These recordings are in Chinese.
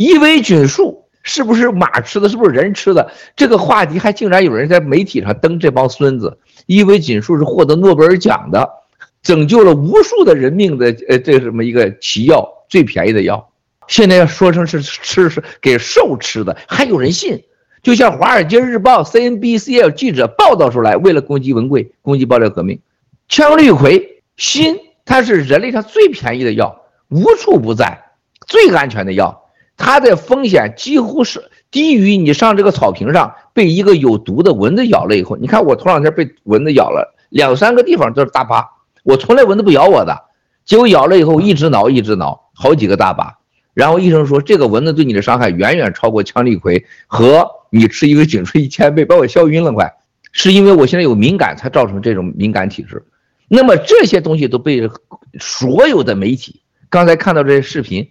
伊维菌素是不是马吃的？是不是人吃的？这个话题还竟然有人在媒体上登这帮孙子。伊维菌素是获得诺贝尔奖的，拯救了无数的人命的呃，这什么一个奇药，最便宜的药，现在要说成是吃是给兽吃的，还有人信？就像《华尔街日报》、CNBC 记者报道出来，为了攻击文贵，攻击爆料革命，羟氯喹锌，它是人类上最便宜的药，无处不在，最安全的药，它的风险几乎是低于你上这个草坪上被一个有毒的蚊子咬了以后。你看我头两天被蚊子咬了，两三个地方都是大疤，我从来蚊子不咬我的，结果咬了以后一直挠一直挠，好几个大疤。然后医生说，这个蚊子对你的伤害远远超过羟氯喹和你吃一个颈椎一千倍，把我笑晕了快。是因为我现在有敏感才造成这种敏感体质。那么这些东西都被所有的媒体，刚才看到这些视频，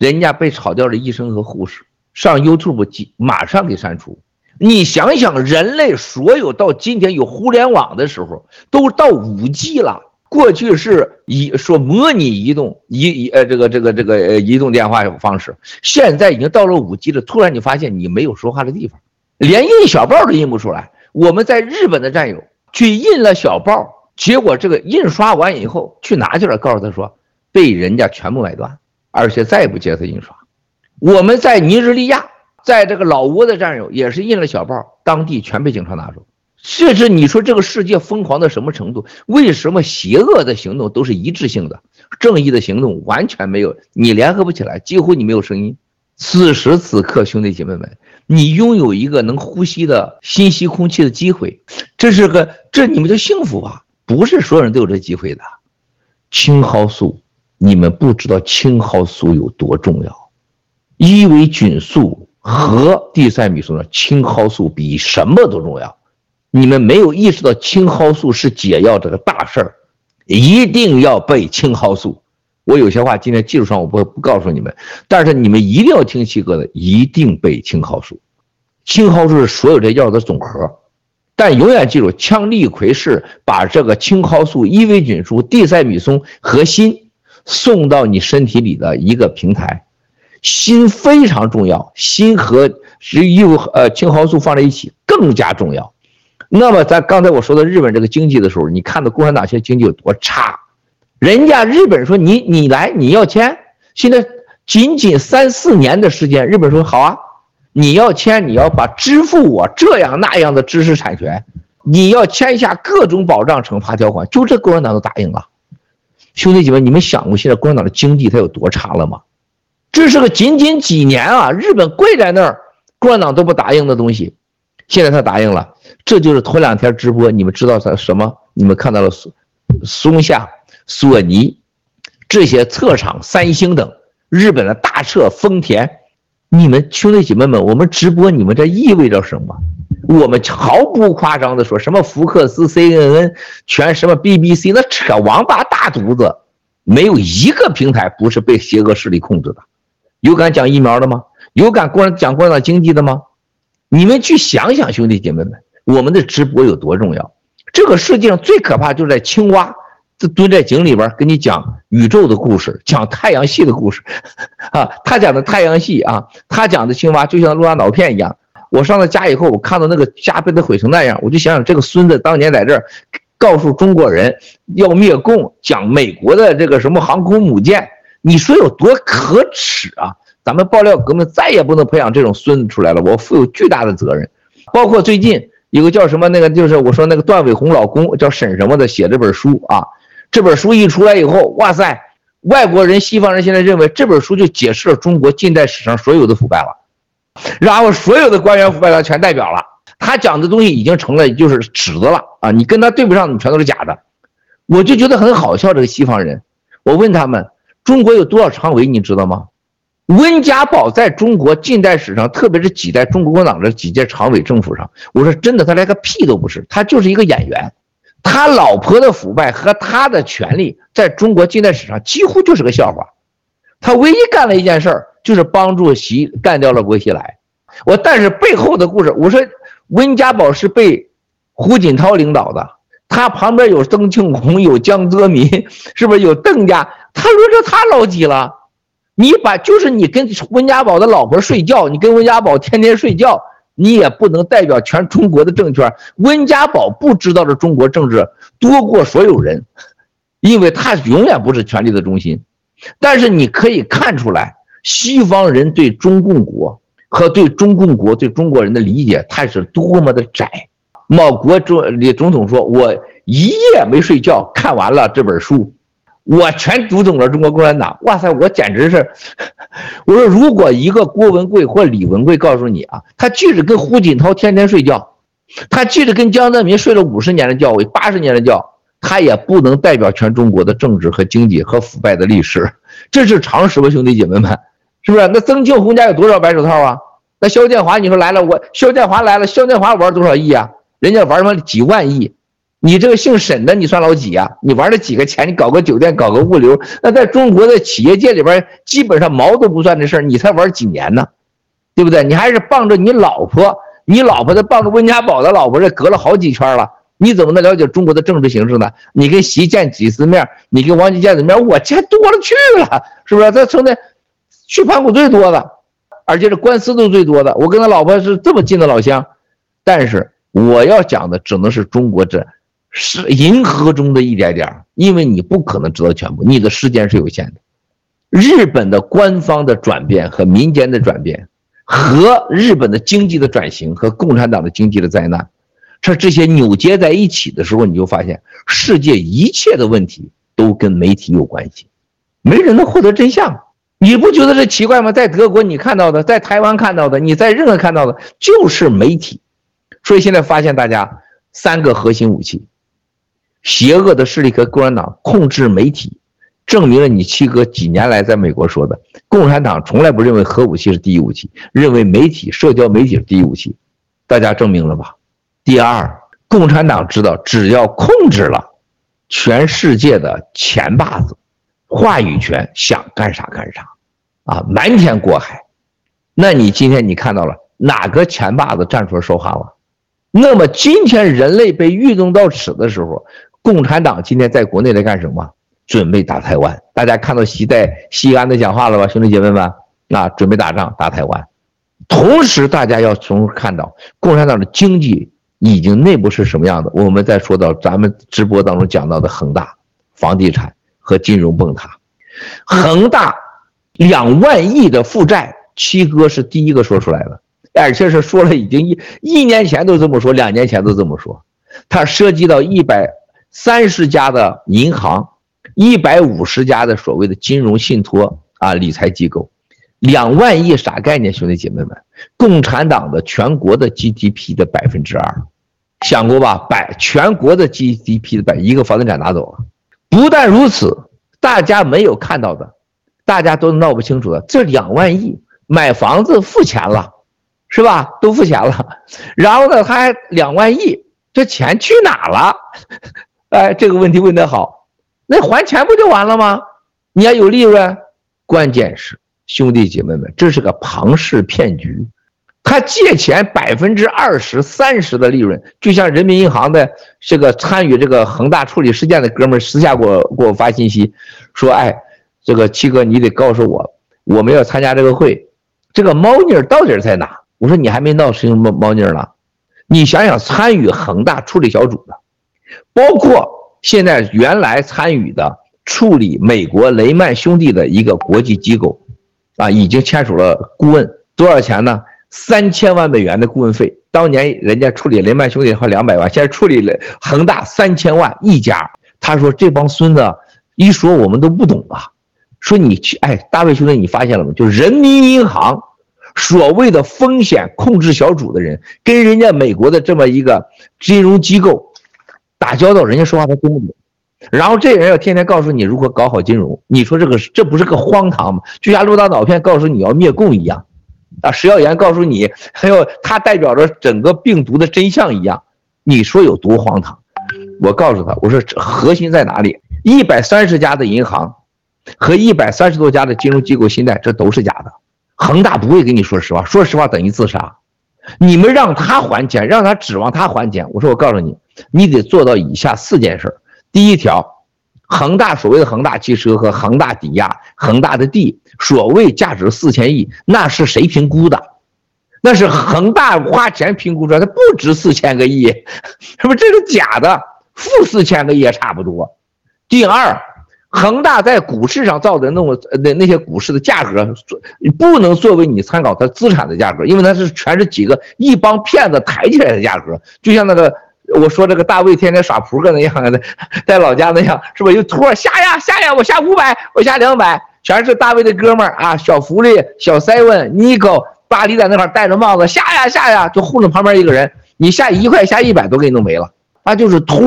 人家被炒掉的医生和护士上 YouTube 马上给删除。你想想，人类所有到今天有互联网的时候，都到 5G 了。过去是以说模拟移动移呃这个这个这个呃移动电话方式，现在已经到了五 G 了。突然你发现你没有说话的地方，连印小报都印不出来。我们在日本的战友去印了小报，结果这个印刷完以后去拿去了，告诉他说被人家全部买断，而且再也不接受印刷。我们在尼日利亚，在这个老挝的战友也是印了小报，当地全被警察拿走。甚至你说这个世界疯狂到什么程度？为什么邪恶的行动都是一致性的，正义的行动完全没有？你联合不起来，几乎你没有声音。此时此刻，兄弟姐妹们，你拥有一个能呼吸的新吸空气的机会，这是个这你们就幸福吧？不是所有人都有这机会的。青蒿素，你们不知道青蒿素有多重要。伊维菌素和地塞米松的青蒿素比什么都重要。你们没有意识到青蒿素是解药这个大事儿，一定要背青蒿素。我有些话今天技术上我不不告诉你们，但是你们一定要听七哥的，一定背青蒿素。青蒿素是所有这药的总和，但永远记住，羟氯喹是把这个青蒿素、伊维菌素、地塞米松和锌送到你身体里的一个平台。锌非常重要，锌和是又呃青蒿素放在一起更加重要。那么，在刚才我说的日本这个经济的时候，你看到共产党现在经济有多差？人家日本说你你来你要签，现在仅仅三四年的时间，日本说好啊，你要签，你要把支付我这样那样的知识产权，你要签下各种保障惩罚条款，就这共产党都答应了。兄弟姐妹，你们想过现在共产党的经济它有多差了吗？这是个仅仅几年啊，日本跪在那儿，共产党都不答应的东西。现在他答应了，这就是头两天直播，你们知道他什么？你们看到了松松下、索尼这些侧厂、三星等日本的大彻、丰田，你们兄弟姐妹们，我们直播，你们这意味着什么？我们毫不夸张的说，什么福克斯、CNN，全什么 BBC，那扯王八大犊子，没有一个平台不是被邪恶势力控制的。有敢讲疫苗的吗？有敢讲共产党经济的吗？你们去想想，兄弟姐妹们，我们的直播有多重要？这个世界上最可怕就是在青蛙，就蹲在井里边跟你讲宇宙的故事，讲太阳系的故事，啊，他讲的太阳系啊，他讲的青蛙就像录大脑片一样。我上了家以后，我看到那个家被他毁成那样，我就想想这个孙子当年在这儿告诉中国人要灭共，讲美国的这个什么航空母舰，你说有多可耻啊！咱们爆料革命再也不能培养这种孙子出来了，我负有巨大的责任。包括最近有个叫什么那个，就是我说那个段伟宏老公叫沈什么的写这本书啊，这本书一出来以后，哇塞，外国人、西方人现在认为这本书就解释了中国近代史上所有的腐败了，然后所有的官员腐败他全代表了，他讲的东西已经成了就是尺子了啊，你跟他对不上，你全都是假的。我就觉得很好笑，这个西方人，我问他们，中国有多少常委，你知道吗？温家宝在中国近代史上，特别是几代中国共产党的几届常委政府上，我说真的，他连个屁都不是，他就是一个演员。他老婆的腐败和他的权力，在中国近代史上几乎就是个笑话。他唯一干了一件事儿，就是帮助习干掉了薄熙来。我但是背后的故事，我说温家宝是被胡锦涛领导的，他旁边有曾庆红，有江泽民，是不是有邓家？他轮着他老几了？你把就是你跟温家宝的老婆睡觉，你跟温家宝天天睡觉，你也不能代表全中国的政权。温家宝不知道的中国政治多过所有人，因为他永远不是权力的中心。但是你可以看出来，西方人对中共国和对中共国对中国人的理解，他是多么的窄。某国总李总统说：“我一夜没睡觉，看完了这本书。”我全读懂了中国共产党，哇塞！我简直是，我说如果一个郭文贵或李文贵告诉你啊，他即使跟胡锦涛天天睡觉，他即使跟江泽民睡了五十年的觉，八十年的觉，他也不能代表全中国的政治和经济和腐败的历史，这是常识吧，兄弟姐妹们，是不是？那曾庆红家有多少白手套啊？那肖建华你说来了，我肖建华来了，肖建华玩多少亿啊？人家玩什么几万亿？你这个姓沈的，你算老几呀？你玩了几个钱？你搞个酒店，搞个物流，那在中国的企业界里边，基本上毛都不算的事儿，你才玩几年呢？对不对？你还是傍着你老婆，你老婆的傍着温家宝的老婆，这隔了好几圈了，你怎么能了解中国的政治形势呢？你跟习见几次面？你跟王岐见的面？我见多了去了，是不是？他从那去盘古最多的，而且是官司都最多的。我跟他老婆是这么近的老乡，但是我要讲的只能是中国这。是银河中的一点点，因为你不可能知道全部，你的时间是有限的。日本的官方的转变和民间的转变，和日本的经济的转型和共产党的经济的灾难，这这些扭结在一起的时候，你就发现世界一切的问题都跟媒体有关系，没人能获得真相。你不觉得这奇怪吗？在德国你看到的，在台湾看到的，你在任何看到的，就是媒体。所以现在发现大家三个核心武器。邪恶的势力和共产党控制媒体，证明了你七哥几年来在美国说的，共产党从来不认为核武器是第一武器，认为媒体、社交媒体是第一武器，大家证明了吧？第二，共产党知道只要控制了全世界的钱把子，话语权想干啥干啥，啊，瞒天过海，那你今天你看到了哪个钱把子站出来说话了？那么今天人类被愚弄到此的时候。共产党今天在国内在干什么？准备打台湾。大家看到习在西安的讲话了吧，兄弟姐妹们？啊，准备打仗打台湾。同时，大家要从看到共产党的经济已经内部是什么样的。我们再说到咱们直播当中讲到的恒大房地产和金融崩塌，恒大两万亿的负债，七哥是第一个说出来的，而且是说了已经一一年前都这么说，两年前都这么说，它涉及到一百。三十家的银行，一百五十家的所谓的金融信托啊，理财机构，两万亿啥概念？兄弟姐妹们，共产党的全国的 GDP 的百分之二，想过吧？百全国的 GDP 的百一个房地产拿走了。不但如此，大家没有看到的，大家都闹不清楚的，这两万亿买房子付钱了，是吧？都付钱了，然后呢，他还两万亿，这钱去哪了？哎，这个问题问得好，那还钱不就完了吗？你要有利润，关键是兄弟姐妹们，这是个庞氏骗局。他借钱百分之二十、三十的利润，就像人民银行的这个参与这个恒大处理事件的哥们儿私下给我给我发信息，说：“哎，这个七哥，你得告诉我，我们要参加这个会，这个猫腻到底在哪？”我说：“你还没闹清猫猫腻呢，你想想参与恒大处理小组的。”包括现在原来参与的处理美国雷曼兄弟的一个国际机构，啊，已经签署了顾问，多少钱呢？三千万美元的顾问费。当年人家处理雷曼兄弟花两百万，现在处理了恒大三千万一家。他说这帮孙子一说我们都不懂啊，说你去，哎，大卫兄弟，你发现了吗？就人民银行所谓的风险控制小组的人，跟人家美国的这么一个金融机构。打交道，人家说话他听不懂，然后这人要天天告诉你如何搞好金融，你说这个这不是个荒唐吗？就像陆大脑片告诉你要灭共一样，啊，食药盐告诉你还有它代表着整个病毒的真相一样，你说有多荒唐？我告诉他，我说核心在哪里？一百三十家的银行和一百三十多家的金融机构信贷，这都是假的。恒大不会跟你说实话，说实话等于自杀。你们让他还钱，让他指望他还钱。我说我告诉你。你得做到以下四件事。第一条，恒大所谓的恒大汽车和恒大抵押恒大的地，所谓价值四千亿，那是谁评估的？那是恒大花钱评估出来，它不值四千个亿，是不是？这是假的，负四千个亿也差不多。第二，恒大在股市上造的那么那那些股市的价格，不能作为你参考它资产的价格，因为它是全是几个一帮骗子抬起来的价格，就像那个我说这个大卫天天耍扑克那样的，在老家那样，是不是？有托下呀下呀，我下五百，我下两百，全是大卫的哥们儿啊，小福利、小赛文、尼克。巴黎在那块戴着帽子下呀下呀，就糊弄旁边一个人。你下一块下一百都给你弄没了，那就是托。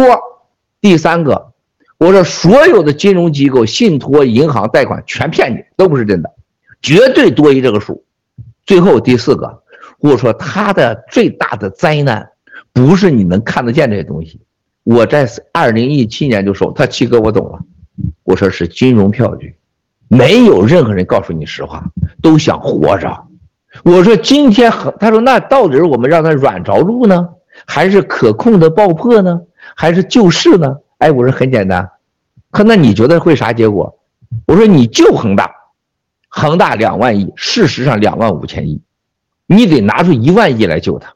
第三个，我说所有的金融机构、信托、银行贷款全骗你，都不是真的，绝对多于这个数。最后第四个，我说他的最大的灾难不是你能看得见这些东西。我在二零一七年就说，他七哥我懂了，我说是金融票据，没有任何人告诉你实话，都想活着。我说今天很，他说那到底是我们让他软着陆呢，还是可控的爆破呢，还是救市呢？哎，我说很简单，可那你觉得会啥结果？我说你救恒大，恒大两万亿，事实上两万五千亿，你得拿出一万亿来救他。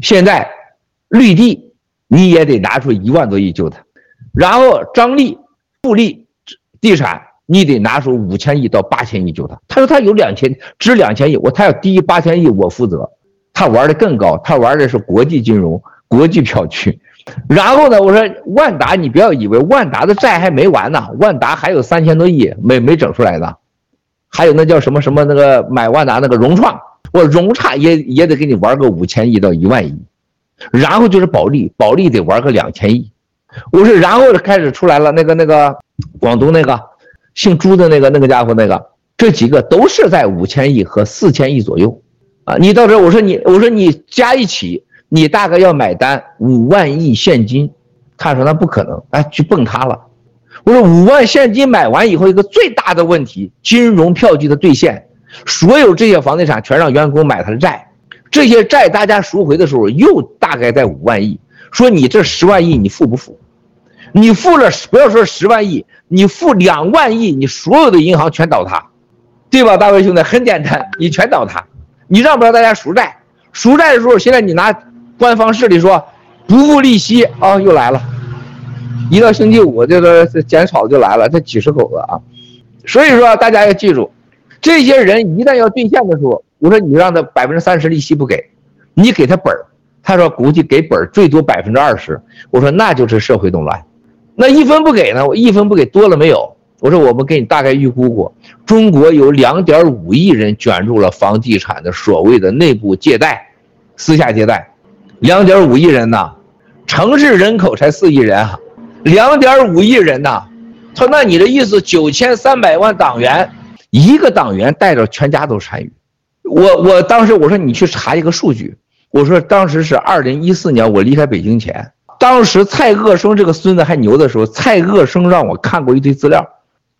现在绿地你也得拿出一万多亿救他，然后张力、富力地产。你得拿出五千亿到八千亿救他。他说他有两千，值两千亿，我他要低于八千亿，我负责。他玩的更高，他玩的是国际金融、国际票据。然后呢，我说万达，你不要以为万达的债还没完呢，万达还有三千多亿没没整出来呢。还有那叫什么什么那个买万达那个融创，我融创也也得给你玩个五千亿到一万亿。然后就是保利，保利得玩个两千亿。我说然后开始出来了那个那个广东那个。姓朱的那个那个家伙，那个这几个都是在五千亿和四千亿左右，啊，你到这我说你我说你加一起，你大概要买单五万亿现金，他说那不可能，哎，去蹦他了。我说五万现金买完以后，一个最大的问题，金融票据的兑现，所有这些房地产全让员工买他的债，这些债大家赎回的时候又大概在五万亿，说你这十万亿你付不付？你付了不要说十万亿。你付两万亿，你所有的银行全倒塌，对吧，大卫兄弟？很简单，你全倒塌，你让不让大家赎债？赎债的时候，现在你拿官方势力说不付利息啊、又来了，一到星期五这个减草就来了，这几十口子啊。所以说大家要记住，这些人一旦要兑现的时候，我说你让他百分之三十利息不给，你给他本儿，他说估计给本儿最多百分之二十，我说那就是社会动乱。那一分不给呢？我一分不给多了没有？我说我们给你大概预估过，中国有两点五亿人卷入了房地产的所谓的内部借贷、私下借贷，两点五亿人呐，城市人口才四亿人啊，两点五亿人呐。他说那你的意思九千三百万党员，一个党员带着全家都参与。我我当时我说你去查一个数据，我说当时是二零一四年我离开北京前。当时蔡鄂生这个孙子还牛的时候，蔡鄂生让我看过一堆资料。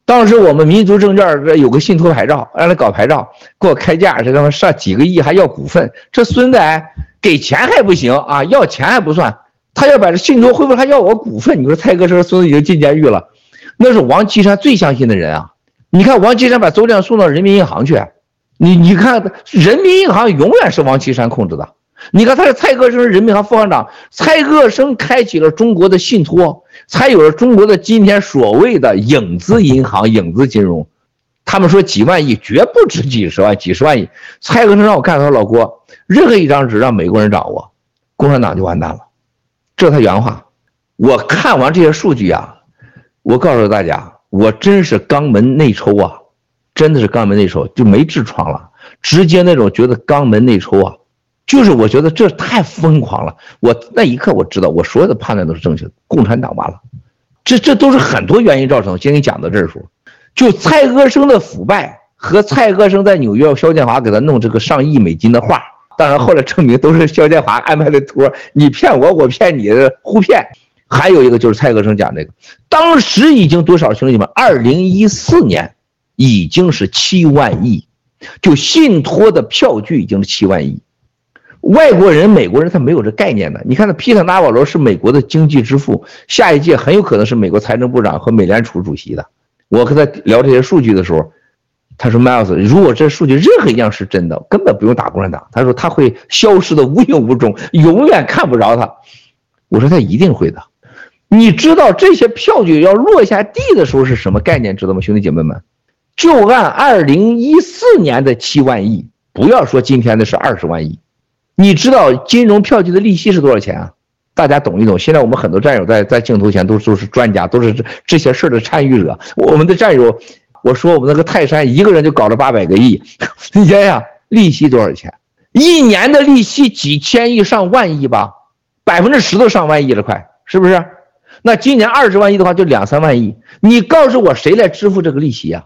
当时我们民族证券有个信托牌照，让他搞牌照，给我开价，这他妈上几个亿，还要股份。这孙子哎，给钱还不行啊，要钱还不算，他要把这信托恢复，还要我股份。你说蔡鍔生孙子已经进监狱了，那是王岐山最相信的人啊。你看王岐山把周亮送到人民银行去，你你看人民银行永远是王岐山控制的。你看，他是蔡鍔生，人民银行副行长。蔡鍔生开启了中国的信托，才有了中国的今天所谓的影子银行、影子金融。他们说几万亿，绝不止几十万、几十万亿。蔡鍔生让我看，他说老郭，任何一张纸让美国人掌握，共产党就完蛋了。这是他原话。我看完这些数据啊，我告诉大家，我真是肛门内抽啊，真的是肛门内抽，就没痔疮了，直接那种觉得肛门内抽啊。就是我觉得这太疯狂了，我那一刻我知道我所有的判断都是正确的，共产党完了，这这都是很多原因造成的。先给你讲到这儿说，就蔡鍔生的腐败和蔡鍔生在纽约肖建华给他弄这个上亿美金的画，当然后来证明都是肖建华安排的托，你骗我，我骗你，互骗。还有一个就是蔡鍔生讲这个，当时已经多少兄弟们？二零一四年已经是七万亿，就信托的票据已经是七万亿。外国人、美国人他没有这概念的。你看，那皮特·纳瓦罗是美国的经济之父，下一届很有可能是美国财政部长和美联储主席的。我跟他聊这些数据的时候，他说：“Miles，如果这数据任何一样是真的，根本不用打共产党。他说他会消失的无影无踪，永远看不着他。”我说他一定会的。你知道这些票据要落下地的时候是什么概念？知道吗，兄弟姐妹们？就按二零一四年的七万亿，不要说今天的是二十万亿。你知道金融票据的利息是多少钱啊？大家懂一懂。现在我们很多战友在在镜头前都都是专家，都是这这些事儿的参与者。我们的战友，我说我们那个泰山一个人就搞了八百个亿，你想想利息多少钱？一年的利息几千亿上万亿吧，百分之十都上万亿了，快是不是？那今年二十万亿的话，就两三万亿。你告诉我谁来支付这个利息呀？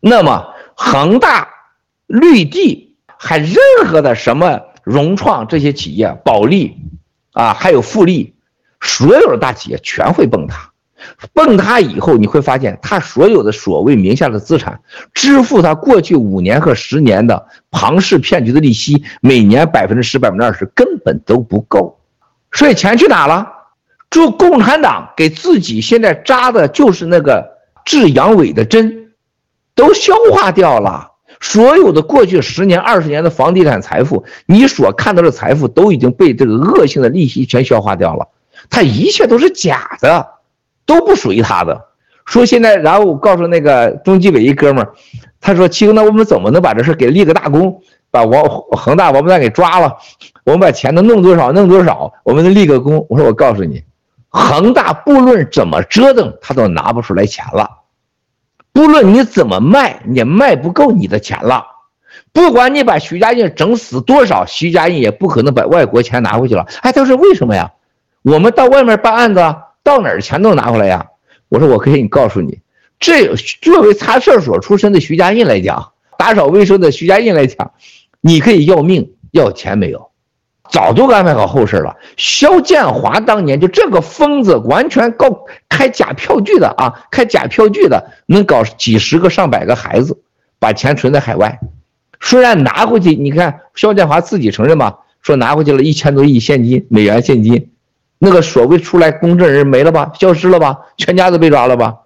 那么恒大、绿地还任何的什么融创这些企业，保利啊，还有富力，所有的大企业全会崩塌。崩塌以后，你会发现他所有的所谓名下的资产，支付他过去五年和十年的庞氏骗局的利息，每年百分之十、百分之二十根本都不够。所以钱去哪了？就共产党给自己现在扎的就是那个治阳痿的针，都消化掉了。所有的过去十年、二十年的房地产财富，你所看到的财富都已经被这个恶性的利息全消化掉了。他一切都是假的，都不属于他的。说现在，然后我告诉那个中纪委一哥们儿，他说：“七哥，那我们怎么能把这事给立个大功，把王恒大王八蛋给抓了？我们把钱能弄多少弄多少，我们能立个功。”我说：“我告诉你。”恒大不论怎么折腾，他都拿不出来钱了。不论你怎么卖，也卖不够你的钱了。不管你把徐家印整死多少，徐家印也不可能把外国钱拿回去了。哎，他说为什么呀？我们到外面办案子，到哪儿钱都拿回来呀？我说我可以告诉你，这作为擦厕所出身的徐家印来讲，打扫卫生的徐家印来讲，你可以要命，要钱没有。早都安排好后事了。肖建华当年就这个疯子，完全搞开假票据的啊，开假票据的，能搞几十个上百个孩子，把钱存在海外。虽然拿回去，你看肖建华自己承认嘛，说拿回去了一千多亿现金，美元现金。那个所谓出来公证人没了吧，消失了吧，全家都被抓了吧。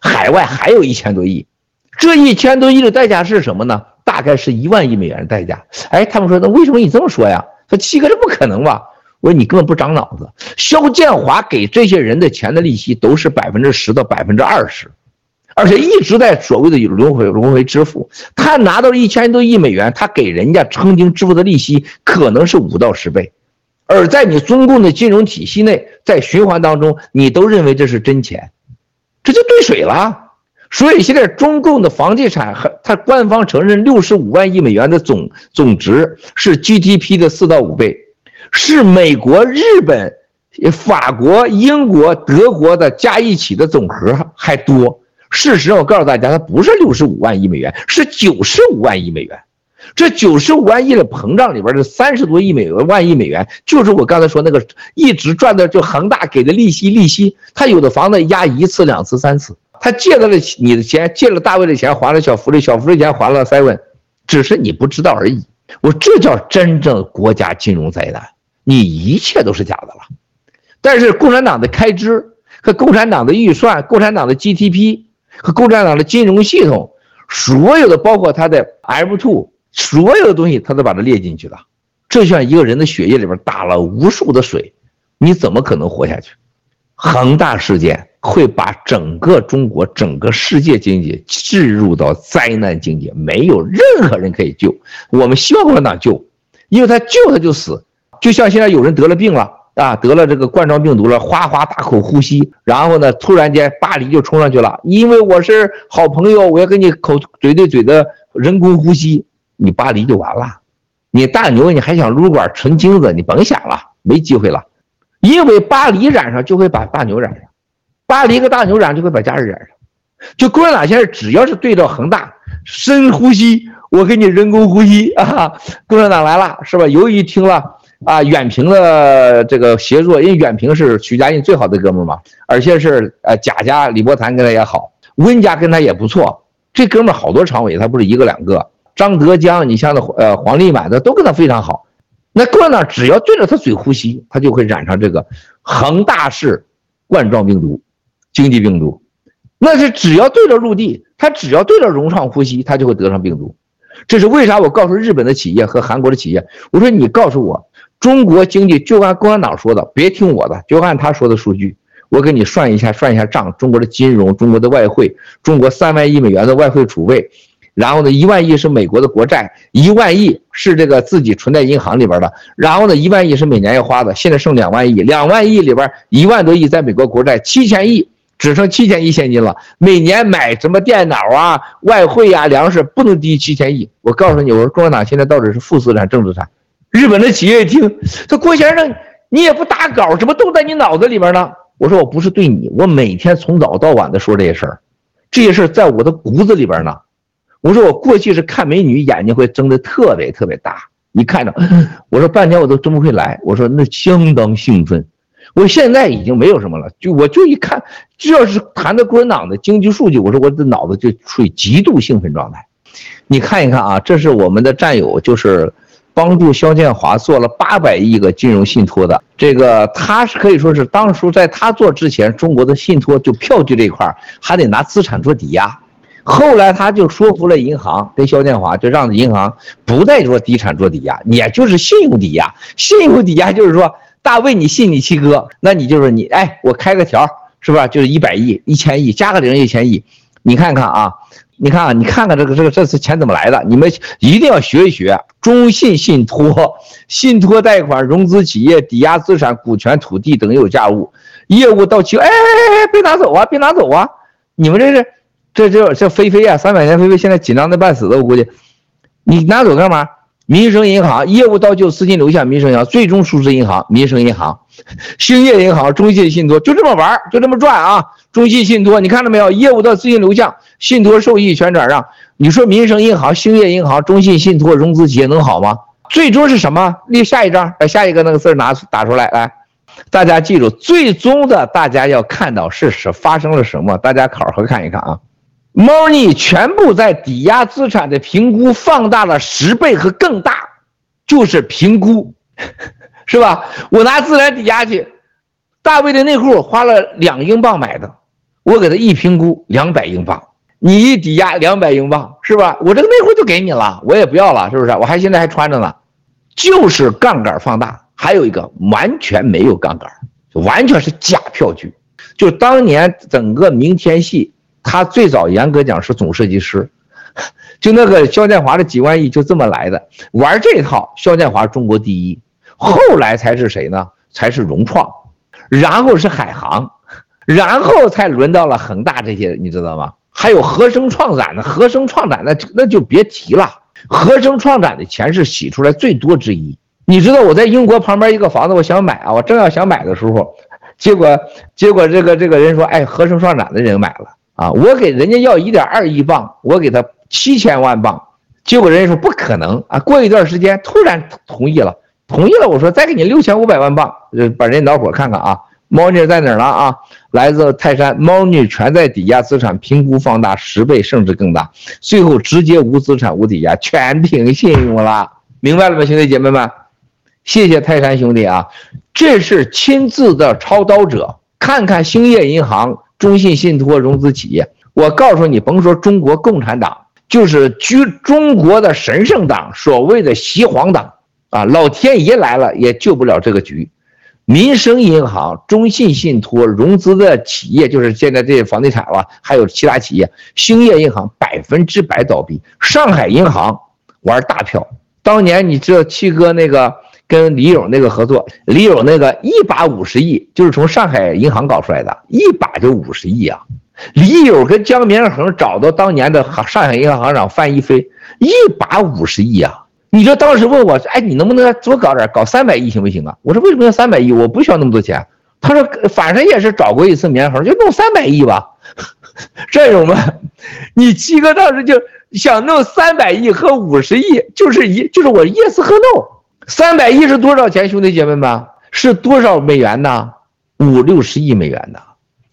海外还有一千多亿，这一千多亿的代价是什么呢？大概是一万亿美元的代价。哎，他们说，那为什么你这么说呀？他七哥，这不可能吧？我说你根本不长脑子。肖建华给这些人的钱的利息都是百分之十到百分之二十，而且一直在所谓的轮回轮回支付。他拿到一千多亿美元，他给人家曾经支付的利息可能是五到十倍，而在你中共的金融体系内，在循环当中，你都认为这是真钱，这就兑水了。所以现在中共的房地产和他官方承认六十五万亿美元的总总值是 GDP 的四到五倍，是美国、日本、法国、英国、德国的加一起的总和还多。事实上，我告诉大家，它不是六十五万亿美元，是九十五万亿美元。这九十五万亿的膨胀里边的三十多亿美元万亿美元，就是我刚才说那个一直赚的就恒大给的利息利息，他有的房子押一次、两次、三次。他借到了你的钱，借了大卫的钱，还了小福的，小福的钱还了 seven，只是你不知道而已。我这叫真正国家金融灾难，你一切都是假的了。但是共产党的开支和共产党的预算、共产党的 GDP 和共产党的金融系统，所有的包括他的 M2，所有的东西他都把它列进去了。这像一个人的血液里边打了无数的水，你怎么可能活下去？恒大事件。会把整个中国、整个世界经济置入到灾难境界，没有任何人可以救。我们希望共产党救，因为他救他就死。就像现在有人得了病了啊，得了这个冠状病毒了，哗哗大口呼吸，然后呢，突然间巴黎就冲上去了，因为我是好朋友，我要跟你口嘴对嘴的人工呼吸，你巴黎就完了。你大牛，你还想撸管纯金子，你甭想了，没机会了，因为巴黎染上就会把大牛染上。巴黎一个大牛染就会把家人染上，就共产党现在只要是对照恒大，深呼吸，我给你人工呼吸啊！共产党来了是吧？由于听了啊远平的这个协作，因为远平是徐家印最好的哥们儿嘛，而且是呃贾家李伯潭跟他也好，温家跟他也不错，这哥们儿好多常委，他不是一个两个，张德江，你像那呃黄立满的都跟他非常好，那共产党只要对着他嘴呼吸，他就会染上这个恒大式冠状病毒、经济病毒。那是只要对着陆地，他只要对着荣创呼吸，他就会得上病毒。这是为啥？我告诉日本的企业和韩国的企业，我说你告诉我，中国经济就按共产党说的，别听我的，就按他说的数据，我给你算一下，算一下账。中国的金融，中国的外汇，中国三万亿美元的外汇储备，然后呢，一万亿是美国的国债，一万亿是这个自己存在银行里边的，然后呢，一万亿是每年要花的，现在剩两万亿，两万亿里边一万多亿在美国国债，七千亿。只剩七千亿现金了，每年买什么电脑啊、外汇呀、啊、粮食不能低于七千亿。我告诉你，我说共产党现在到底是负资产、正资产。日本的企业一听，说郭先生，你也不打稿，怎么都在你脑子里边呢？我说我不是对你，我每天从早到晚的说这些事儿，这些事儿在我的骨子里边呢。我说我过去是看美女眼睛会睁得特别特别大，你看着，我说半天我都睁不回来，我说那相当兴奋。我现在已经没有什么了，就我就一看，只要是谈到共产党的经济数据，我说我的脑子就处于极度兴奋状态。你看一看啊，这是我们的战友，就是帮助肖建华做了八百亿个金融信托的。这个他是可以说是当初在他做之前，中国的信托就票据这一块还得拿资产做抵押，后来他就说服了银行，跟肖建华就让银行不再做资产做抵押，也就是信用抵押。信用抵押就是说。大卫，你信你七哥，那你就是你，哎，我开个条，是吧？就是一百亿、一千亿，加个零，一千亿。你看看啊，你看啊，你看看这个这个这次钱怎么来的？你们一定要学一学中信信托、信托贷款、融资企业、抵押资产、股权、土地等有价物业务到期，哎哎哎，别拿走啊，别拿走啊！你们这是这这这菲菲啊，三百年菲菲，现在紧张的半死的，我估计，你拿走干嘛？民生银行业务到就资金流向民生银行，最终数字银行民生银行，兴业银行、中信信托就这么玩，就这么转啊！中信信托，你看到没有？业务到资金流向，信托受益全转让。你说民生银行、兴业银行、中信信托融资企业能好吗？最终是什么？立下一张，把下一个那个字拿出打出来，来，大家记住，最终的大家要看到事实发生了什么？大家考核看一看啊。猫腻全部在抵押资产的评估放大了十倍和更大，就是评估，是吧？我拿资产抵押去，大卫的内裤花了两英镑买的，我给他一评估两百英镑，你一抵押两百英镑，是吧？我这个内裤就给你了，我也不要了，是不是？我还现在还穿着呢，就是杠杆放大，还有一个完全没有杠杆，完全是假票据，就当年整个明天系。他最早严格讲是总设计师，就那个肖建华的几万亿就这么来的，玩这套。肖建华中国第一，后来才是谁呢？才是融创，然后是海航，然后才轮到了恒大这些，你知道吗？还有合生创展的，合生创展那那就别提了，合生创展的钱是洗出来最多之一。你知道我在英国旁边一个房子，我想买啊，我正要想买的时候，结果结果这个这个人说，哎，合生创展的人买了。啊，我给人家要一点二亿镑，我给他七千万镑，结果人家说不可能啊。过一段时间突然同意了，同意了。我说再给你六千五百万镑，把人家恼火看看啊。猫腻在哪儿了啊？来自泰山，猫腻全在抵押资产评估放大十倍甚至更大，最后直接无资产无抵押，全凭信用了。明白了吗，兄弟姐妹们？谢谢泰山兄弟啊，这是亲自的操刀者，看看兴业银行。中信信托融资企业，我告诉你，甭说中国共产党，就是居中国的神圣党，所谓的锡皇党啊，老天爷来了也救不了这个局。民生银行、中信信托融资的企业，就是现在这些房地产了，还有其他企业，兴业银行百分之百倒闭，上海银行玩大票。当年你知道七哥那个？跟李勇那个合作，李勇那个一把五十亿，就是从上海银行搞出来的，一把就五十亿啊！李勇跟江绵恒找到当年的上海银行行长范一飞，一把五十亿啊！你说当时问我，哎，你能不能多搞点，搞三百亿行不行啊？我说为什么要三百亿？我不需要那么多钱。他说反正也是找过一次绵恒，就弄三百亿吧。战友们，你七哥当时就想弄三百亿和五十亿，就是一就是我 yes 和 no。三百亿是多少钱，兄弟姐妹们？是多少美元呢？五六十亿美元呢。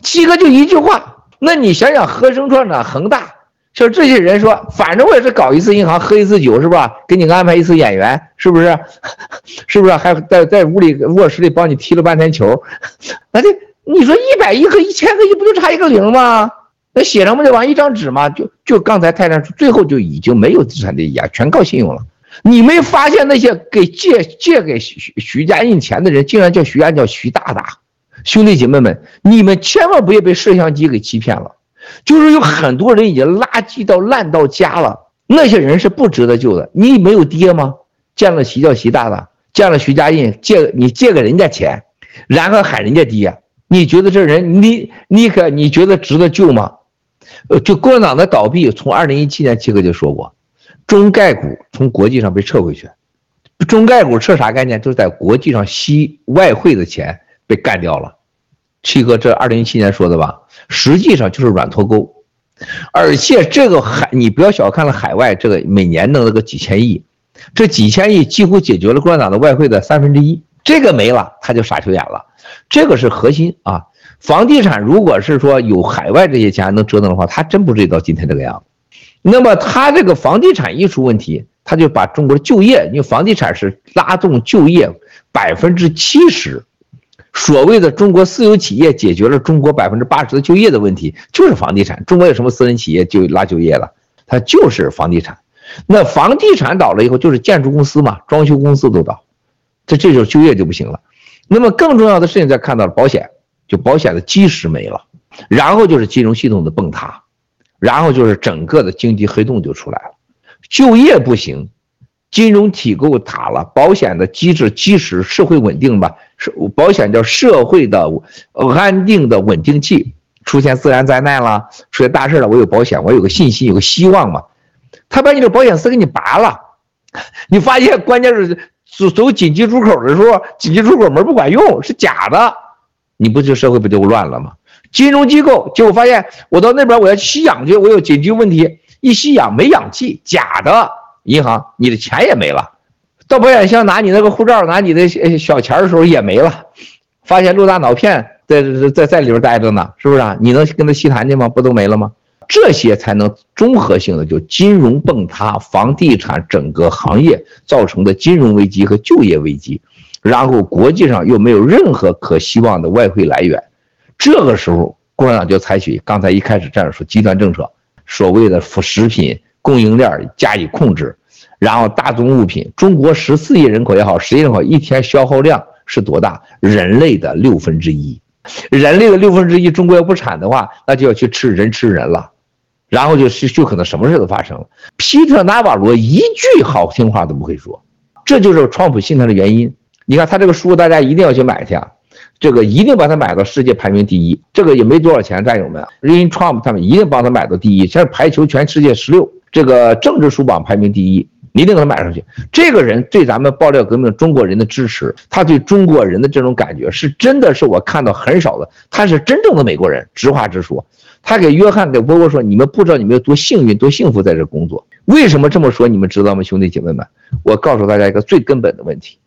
七哥就一句话，那你想想，合生创展、恒大、就这些人说，反正我也是搞一次银行，喝一次酒，是吧？给你安排一次演员，是不是？是不是？还在在屋里卧室里帮你踢了半天球，那这你说一百亿和一千个亿不就差一个零吗？那写上不就完一张纸吗？就就刚才泰山说，最后就已经没有资产质押，全靠信用了。你没发现那些给借借给徐徐家印钱的人，竟然叫徐家叫徐大大？兄弟姐妹们，你们千万不要被摄像机给欺骗了。就是有很多人已经垃圾到烂到家了，那些人是不值得救的。你没有爹吗？见了徐叫徐大大，见了徐家印借你借给人家钱，然后喊人家爹，你觉得这人你你可你觉得值得救吗？呃，就共产党的倒闭，从二零一七年七哥就说过，中概股从国际上被撤回去，中概股撤啥概念？就是在国际上吸外汇的钱被干掉了。七哥，这二零一七年说的吧？实际上就是软脱钩，而且这个海，你不要小看了海外这个每年弄了个几千亿，这几千亿几乎解决了共产党的外汇的三分之一，这个没了他就傻球眼了，这个是核心啊。房地产如果是说有海外这些钱能折腾的话，他真不至于到今天这个样子。那么他这个房地产一出问题，他就把中国的就业，因为房地产是拉动就业百分之七十。所谓的中国私有企业解决了中国百分之八十的就业的问题，就是房地产。中国有什么私人企业就拉就业了？它就是房地产。那房地产倒了以后，就是建筑公司嘛，装修公司都倒，这这时候就业就不行了。那么更重要的事情，再看到了保险，就保险的基石没了，然后就是金融系统的崩塌，然后就是整个的经济黑洞就出来了，就业不行。金融体构塌了，保险的机制基石社会稳定吧，是保险叫社会的安定的稳定器。出现自然灾难了，出现大事了，我有保险，我有个信心，有个希望嘛。他把你的保险丝给你拔了，你发现关键是走走紧急出口的时候，紧急出口门不管用，是假的，你不就社会不就乱了吗？金融机构结果发现我到那边我要吸氧去，我有紧急问题，一吸氧没氧气，假的。银行，你的钱也没了；到保险箱拿你那个护照，拿你的小钱的时候也没了。发现陆大脑片在在在里边待着呢，是不是啊？你能跟他细谈去吗？不都没了吗？这些才能综合性的就金融崩塌、房地产整个行业造成的金融危机和就业危机，然后国际上又没有任何可希望的外汇来源，这个时候共产党就采取刚才一开始这样说极端政策，所谓的副食品。供应链加以控制，然后大宗物品，中国十四亿人口也好，十亿人口一天消耗量是多大？人类的六分之一，人类的六分之一，中国要不产的话，那就要去吃人吃人了，然后就是就可能什么事都发生了。皮特纳瓦罗一句好听话都不会说，这就是川普信他的原因。你看他这个书，大家一定要去买去，这个一定把它买到世界排名第一，这个也没多少钱，战友们，因 Trump 他们一定帮他买到第一，现在排球全世界十六。这个政治书榜排名第一，一定能买上去。这个人对咱们爆料革命中国人的支持，他对中国人的这种感觉，是真的是我看到很少的。他是真正的美国人，直话直说。他给约翰给波波说：“你们不知道你们有多幸运、多幸福，在这工作。为什么这么说？你们知道吗，兄弟姐妹们？我告诉大家一个最根本的问题：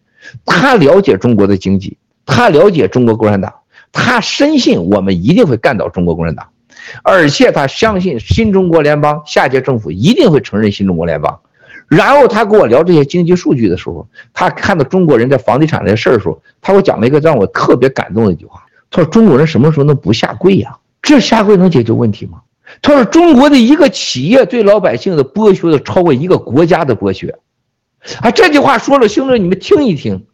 他了解中国的经济，他了解中国共产党，他深信我们一定会干倒中国共产党。”而且他相信新中国联邦下届政府一定会承认新中国联邦。然后他跟我聊这些经济数据的时候，他看到中国人在房地产这些事儿的时候，他给我讲了一个让我特别感动的一句话。他说：“中国人什么时候能不下跪呀？这下跪能解决问题吗？”他说：“中国的一个企业对老百姓的剥削的超过一个国家的剥削。”啊，这句话说了，兄弟你们听一听。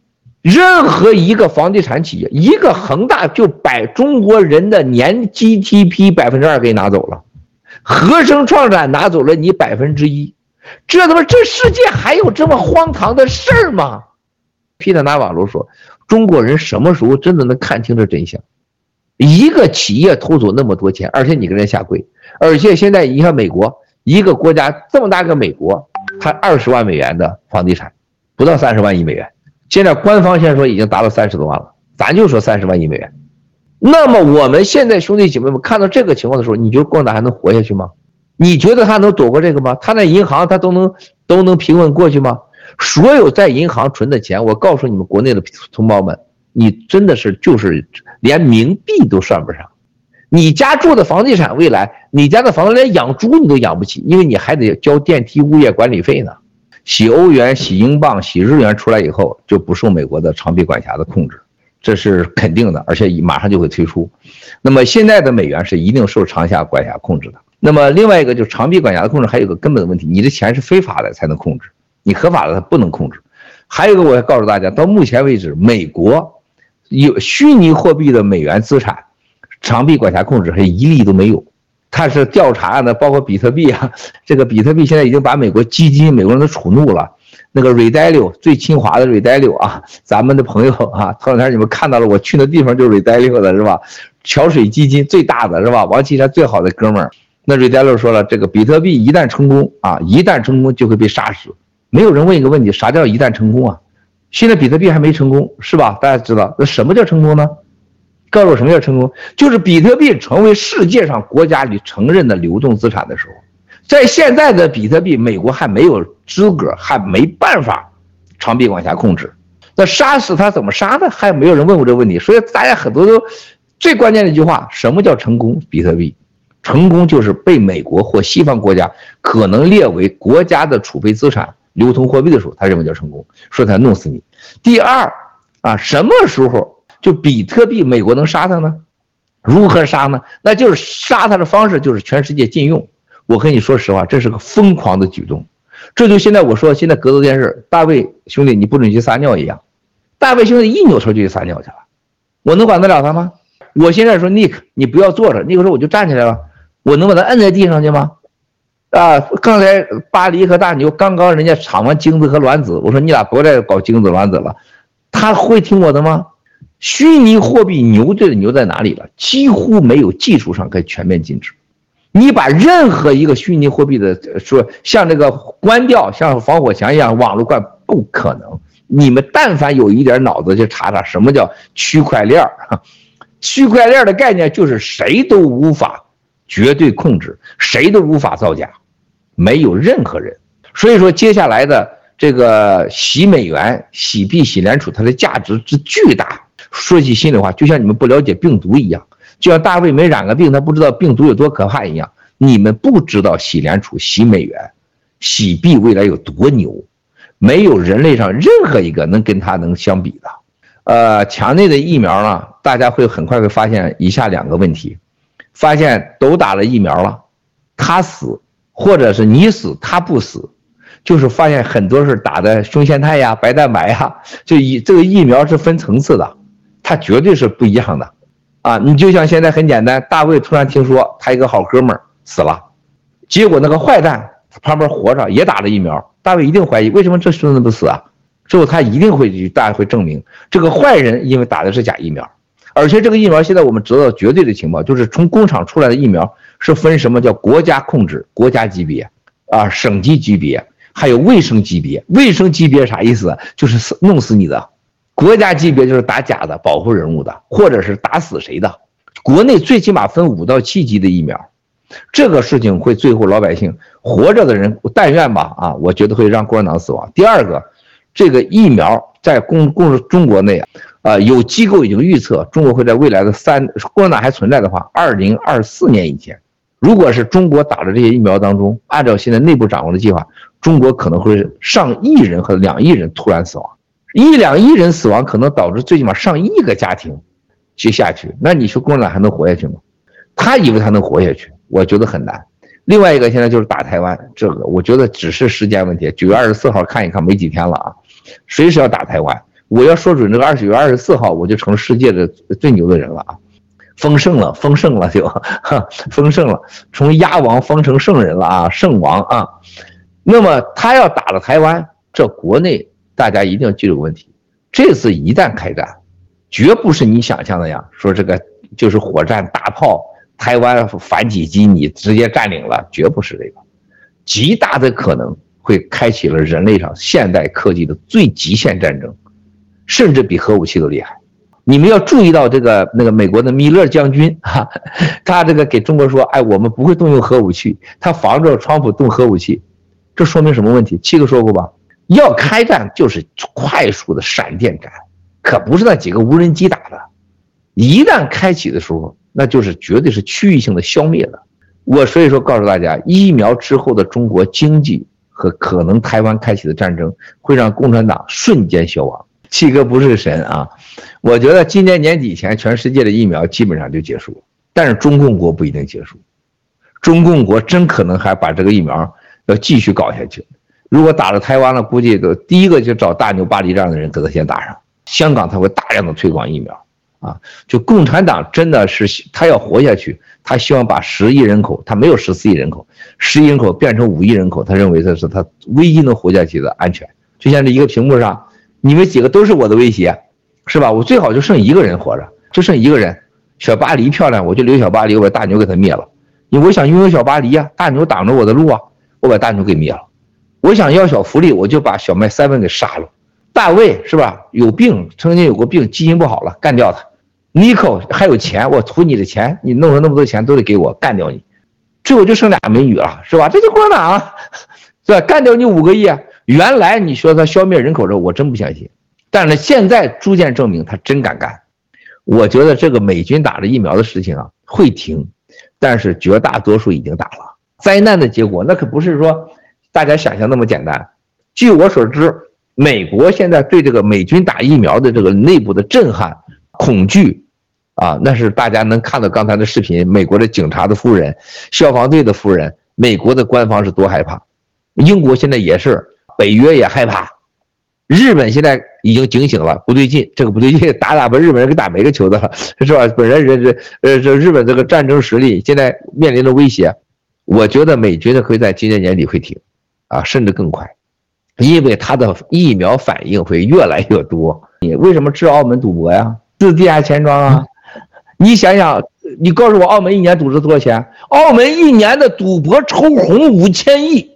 任何一个房地产企业，一个恒大就把中国人的年 GDP 百分之二给拿走了，合生创展拿走了你百分之一，这他妈这世界还有这么荒唐的事儿吗？皮特纳瓦罗说：“中国人什么时候真的能看清这真相？一个企业偷走那么多钱，而且你跟人下跪，而且现在你看美国一个国家这么大个美国，它二十万美元的房地产，不到三十万亿美元。”现在官方现在说已经达到三十多万了，咱就说三十万亿美元。那么我们现在兄弟姐妹们看到这个情况的时候，你觉得共产党还能活下去吗？你觉得他能躲过这个吗？他那银行他都能都能平稳过去吗？所有在银行存的钱，我告诉你们国内的同胞们，你真的是就是连冥币都算不上。你家住的房地产未来，你家的房子连养猪你都养不起，因为你还得交电梯物业管理费呢。洗欧元、洗英镑、洗日元出来以后，就不受美国的长臂管辖的控制，这是肯定的，而且马上就会推出。那么现在的美元是一定受长下管辖控制的。那么另外一个就是长臂管辖的控制，还有一个根本的问题，你的钱是非法的才能控制，你合法的它不能控制。还有一个我要告诉大家，到目前为止，美国有虚拟货币的美元资产，长臂管辖控制还一例都没有。他是调查的，包括比特币啊，这个比特币现在已经把美国基金、美国人都触怒了。那个瑞戴六最清华的瑞戴六啊，咱们的朋友啊，头两天你们看到了，我去的地方就是瑞戴六的是吧？桥水基金最大的是吧？王岐山最好的哥们儿。那瑞戴六说了，这个比特币一旦成功啊，一旦成功就会被杀死。没有人问一个问题，啥叫一旦成功啊？现在比特币还没成功是吧？大家知道那什么叫成功呢？告诉我什么叫成功？就是比特币成为世界上国家里承认的流动资产的时候，在现在的比特币，美国还没有资格，还没办法长臂管辖控制。那杀死他怎么杀的？还没有人问过这个问题。所以大家很多都最关键的一句话：什么叫成功？比特币成功就是被美国或西方国家可能列为国家的储备资产、流通货币的时候，他认为叫成功，说他弄死你。第二啊，什么时候？就比特币，美国能杀它呢？如何杀呢？那就是杀它的方式就是全世界禁用。我跟你说实话，这是个疯狂的举动。这就现在我说，现在格斗电视，大卫兄弟你不准去撒尿一样。大卫兄弟一扭头就去撒尿去了，我能管得了他吗？我现在说尼克，你不要坐着，那个时候我就站起来了，我能把他摁在地上去吗？啊，刚才巴黎和大牛刚刚人家抢完精子和卵子，我说你俩不要再搞精子卵子了，他会听我的吗？虚拟货币牛对的牛在哪里了？几乎没有技术上可以全面禁止。你把任何一个虚拟货币的说像这个关掉，像防火墙一样网络关，不可能。你们但凡有一点脑子，就查查什么叫区块链。区块链的概念就是谁都无法绝对控制，谁都无法造假，没有任何人。所以说，接下来的这个洗美元、洗币、洗联储，它的价值之巨大。说句心里话，就像你们不了解病毒一样，就像大卫没染个病，他不知道病毒有多可怕一样。你们不知道洗联储、洗美元、洗币未来有多牛，没有人类上任何一个能跟他能相比的。呃，墙内的疫苗呢，大家会很快会发现以下两个问题：发现都打了疫苗了，他死，或者是你死他不死，就是发现很多是打的胸腺肽呀、白蛋白呀，就以这个疫苗是分层次的。他绝对是不一样的，啊，你就像现在很简单，大卫突然听说他一个好哥们儿死了，结果那个坏蛋旁边活着也打了疫苗，大卫一定怀疑为什么这孙子不死啊？之后他一定会大家会证明这个坏人因为打的是假疫苗，而且这个疫苗现在我们知道绝对的情报就是从工厂出来的疫苗是分什么叫国家控制、国家级别啊、省级级别，还有卫生级别。卫生级别啥意思？就是死弄死你的。国家级别就是打假的，保护人物的，或者是打死谁的。国内最起码分五到七级的疫苗，这个事情会最后老百姓活着的人，但愿吧啊，我觉得会让共产党死亡。第二个，这个疫苗在共共中国内啊，有机构已经预测，中国会在未来的三共产党还存在的话，二零二四年以前，如果是中国打的这些疫苗当中，按照现在内部掌握的计划，中国可能会上亿人和两亿人突然死亡。一两亿人死亡，可能导致最起码上亿个家庭接下去，那你说共产党还能活下去吗？他以为他能活下去，我觉得很难。另外一个现在就是打台湾，这个我觉得只是时间问题。九月二十四号看一看，没几天了啊，随时要打台湾。我要说准这个二九月二十四号，我就成世界的最牛的人了啊！封圣了，封圣了就，封圣了，从鸭王封成圣人了啊，圣王啊。那么他要打了台湾，这国内。大家一定要记住个问题：这次一旦开战，绝不是你想象那样，说这个就是火战大炮，台湾反击机你直接占领了，绝不是这个，极大的可能会开启了人类上现代科技的最极限战争，甚至比核武器都厉害。你们要注意到这个那个美国的米勒将军 哈，他这个给中国说，哎，我们不会动用核武器，他防着川普动核武器，这说明什么问题？七哥说过吧？要开战就是快速的闪电战，可不是那几个无人机打的。一旦开启的时候，那就是绝对是区域性的消灭的。我所以说告诉大家，疫苗之后的中国经济和可能台湾开启的战争，会让共产党瞬间消亡。七哥不是神啊，我觉得今年年底前，全世界的疫苗基本上就结束了，但是中共国不一定结束，中共国真可能还把这个疫苗要继续搞下去。如果打了台湾了，估计都第一个就找大牛巴黎这样的人给他先打上。香港他会大量的推广疫苗，啊，就共产党真的是他要活下去，他希望把十亿人口，他没有十四亿人口，十亿人口变成五亿人口，他认为这是他唯一能活下去的安全。就像这一个屏幕上，你们几个都是我的威胁，是吧？我最好就剩一个人活着，就剩一个人，小巴黎漂亮，我就留小巴黎，我把大牛给他灭了。因为我想拥有小巴黎呀，大牛挡着我的路啊，我把大牛给灭了。我想要小福利，我就把小麦 seven 给杀了。大卫是吧？有病，曾经有过病，基因不好了，干掉他。尼克还有钱，我图你的钱，你弄了那么多钱都得给我，干掉你。最后就剩俩美女了，是吧？这就共产党啊，是吧？干掉你五个亿。原来你说他消灭人口的时候，我真不相信。但是现在逐渐证明他真敢干。我觉得这个美军打了疫苗的事情啊会停，但是绝大多数已经打了。灾难的结果那可不是说。大家想象那么简单？据我所知，美国现在对这个美军打疫苗的这个内部的震撼、恐惧，啊，那是大家能看到刚才的视频。美国的警察的夫人、消防队的夫人，美国的官方是多害怕。英国现在也是，北约也害怕。日本现在已经警醒了，不对劲，这个不对劲，打打把日本人给打没个球的了，是吧？本来人这呃这日本这个战争实力现在面临着威胁，我觉得美军呢会在今年年底会停。啊，甚至更快，因为它的疫苗反应会越来越多。你为什么治澳门赌博呀？治地下钱庄啊？你想想，你告诉我，澳门一年赌资多少钱？澳门一年的赌博抽红五千亿，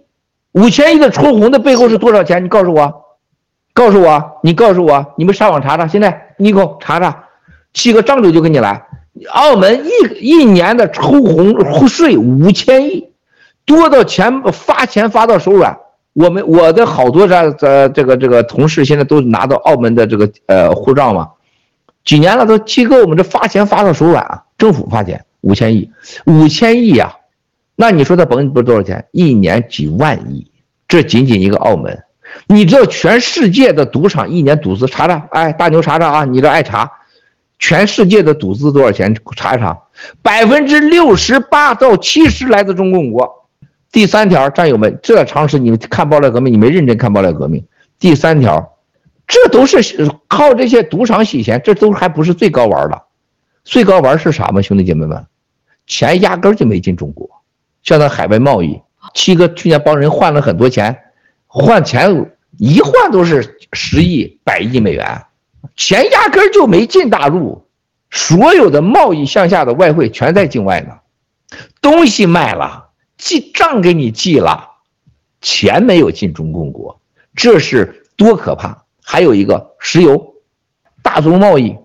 五千亿的抽红的背后是多少钱？你告诉我，告诉我，你告诉我，你们上网查查。现在你给我查查，七个张嘴就跟你来，澳门一一年的抽红税五千亿。多到钱发钱发到手软，我们我的好多这这这个这个同事现在都拿到澳门的这个呃护照嘛，几年了都七哥我们这发钱发到手软啊，政府发钱五千亿，五千亿呀，那你说他甭不多少钱，一年几万亿，这仅仅一个澳门，你知道全世界的赌场一年赌资查查，哎大牛查查啊，你这爱查，全世界的赌资多少钱查一查，百分之六十八到七十来自中共国。第三条，战友们，这常识你们看爆料革命，你没认真看爆料革命。第三条，这都是靠这些赌场洗钱，这都还不是最高玩的，最高玩是啥吗？兄弟姐妹们，钱压根就没进中国，像那海外贸易，七哥去年帮人换了很多钱，换钱一换都是十亿、百亿美元，钱压根就没进大陆，所有的贸易向下的外汇全在境外呢，东西卖了。记账给你记了，钱没有进中共国，这是多可怕！还有一个石油，大宗贸易，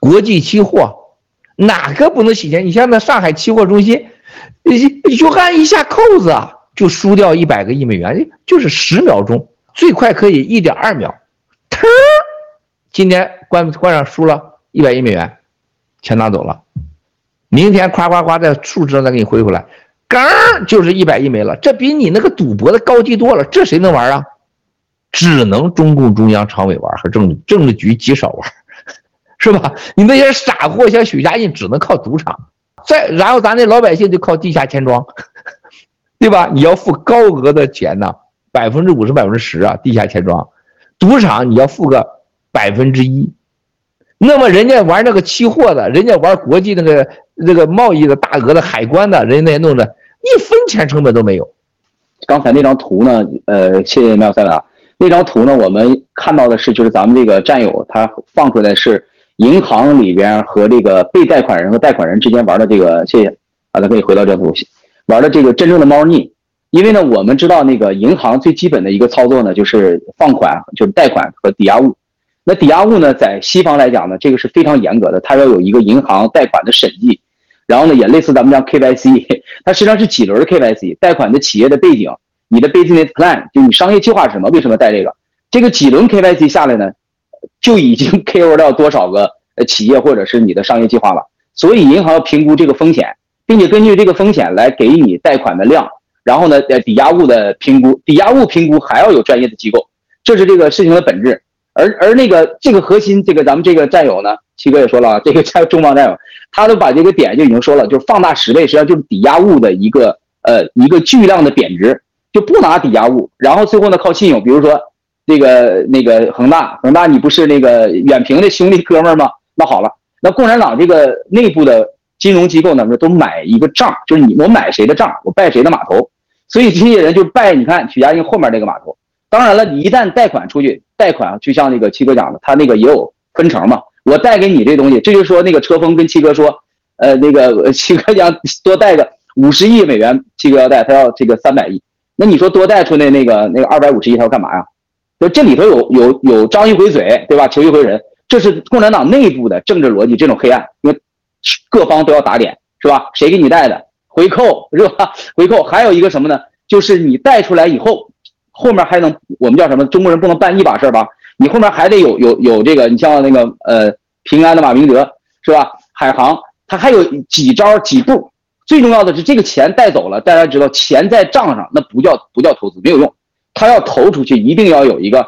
国际期货，哪个不能洗钱？你像那上海期货中心，一就按一下扣子啊，就输掉一百个亿美元，就是十秒钟，最快可以一点二秒，腾，今天关关上输了一百亿美元，钱拿走了，明天夸夸夸在数值上再给你恢回来。刚就是一百亿没了，这比你那个赌博的高级多了，这谁能玩啊？只能中共中央常委玩和政治政治局极少玩，是吧？你那些傻货像许家印只能靠赌场，再然后咱那老百姓就靠地下钱庄，对吧？你要付高额的钱呐，百分之五十、百分之十啊，地下钱庄，赌场你要付个百分之一。那么人家玩那个期货的，人家玩国际那个那个贸易的大额的海关的，人家那些弄的，一分钱成本都没有。刚才那张图呢，呃，谢谢妙三啊。那张图呢，我们看到的是，就是咱们这个战友他放出来是银行里边和这个被贷款人和贷款人之间玩的这个，谢谢，好的，可以回到这部玩的这个真正的猫腻。因为呢，我们知道那个银行最基本的一个操作呢，就是放款，就是贷款和抵押物。那抵押物呢，在西方来讲呢，这个是非常严格的，它要有一个银行贷款的审计，然后呢，也类似咱们讲 KYC，它实际上是几轮 KYC，贷款的企业的背景，你的 business plan，就你商业计划是什么？为什么贷这个？这个几轮 KYC 下来呢，就已经 KO 掉多少个企业或者是你的商业计划了。所以银行要评估这个风险，并且根据这个风险来给你贷款的量，然后呢，呃，抵押物的评估，抵押物评估还要有专业的机构，这是这个事情的本质。而而那个这个核心，这个咱们这个战友呢，七哥也说了啊，这个在中方战友，他都把这个点就已经说了，就是放大十倍，实际上就是抵押物的一个呃一个巨量的贬值，就不拿抵押物，然后最后呢靠信用，比如说那个那个恒大，恒大你不是那个远平的兄弟哥们儿吗？那好了。那共产党这个内部的金融机构呢，都买一个账，就是你我买谁的账，我拜谁的码头，所以这些人就拜你看许家印后面那个码头。当然了，你一旦贷款出去，贷款就像那个七哥讲的，他那个也有分成嘛。我带给你这东西，这就是说那个车峰跟七哥说，呃，那个七哥讲多带个五十亿美元，七哥要带，他要这个三百亿。那你说多带出来那个那个二百五十亿，他要干嘛呀？就这里头有有有张一回嘴，对吧？求一回人。这是共产党内部的政治逻辑，这种黑暗，因为各方都要打脸，是吧？谁给你带的？回扣是吧？回扣还有一个什么呢？就是你带出来以后，后面还能我们叫什么？中国人不能办一把事儿吧？你后面还得有有有这个，你像那个呃平安的马明德是吧？海航他还有几招几步，最重要的是这个钱带走了，大家知道钱在账上那不叫不叫投资，没有用，他要投出去一定要有一个。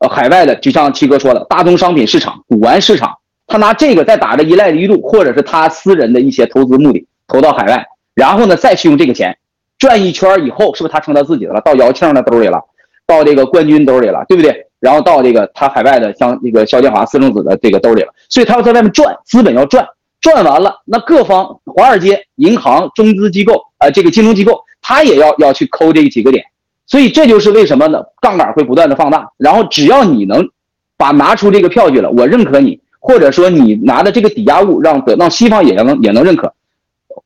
呃，海外的就像七哥说的，大宗商品市场、古玩市场，他拿这个再打着依赖的一路，或者是他私人的一些投资目的投到海外，然后呢再去用这个钱转一圈以后，是不是他成他自己的了？到姚庆的兜里了，到这个冠军兜里了，对不对？然后到这个他海外的像那个肖建华私生子的这个兜里了，所以他要在外面转，资本要转，转完了，那各方华尔街、银行、中资机构啊、呃，这个金融机构，他也要要去抠这几个点。所以这就是为什么呢？杠杆会不断的放大，然后只要你能把拿出这个票据了，我认可你，或者说你拿的这个抵押物让得让西方也能也能认可，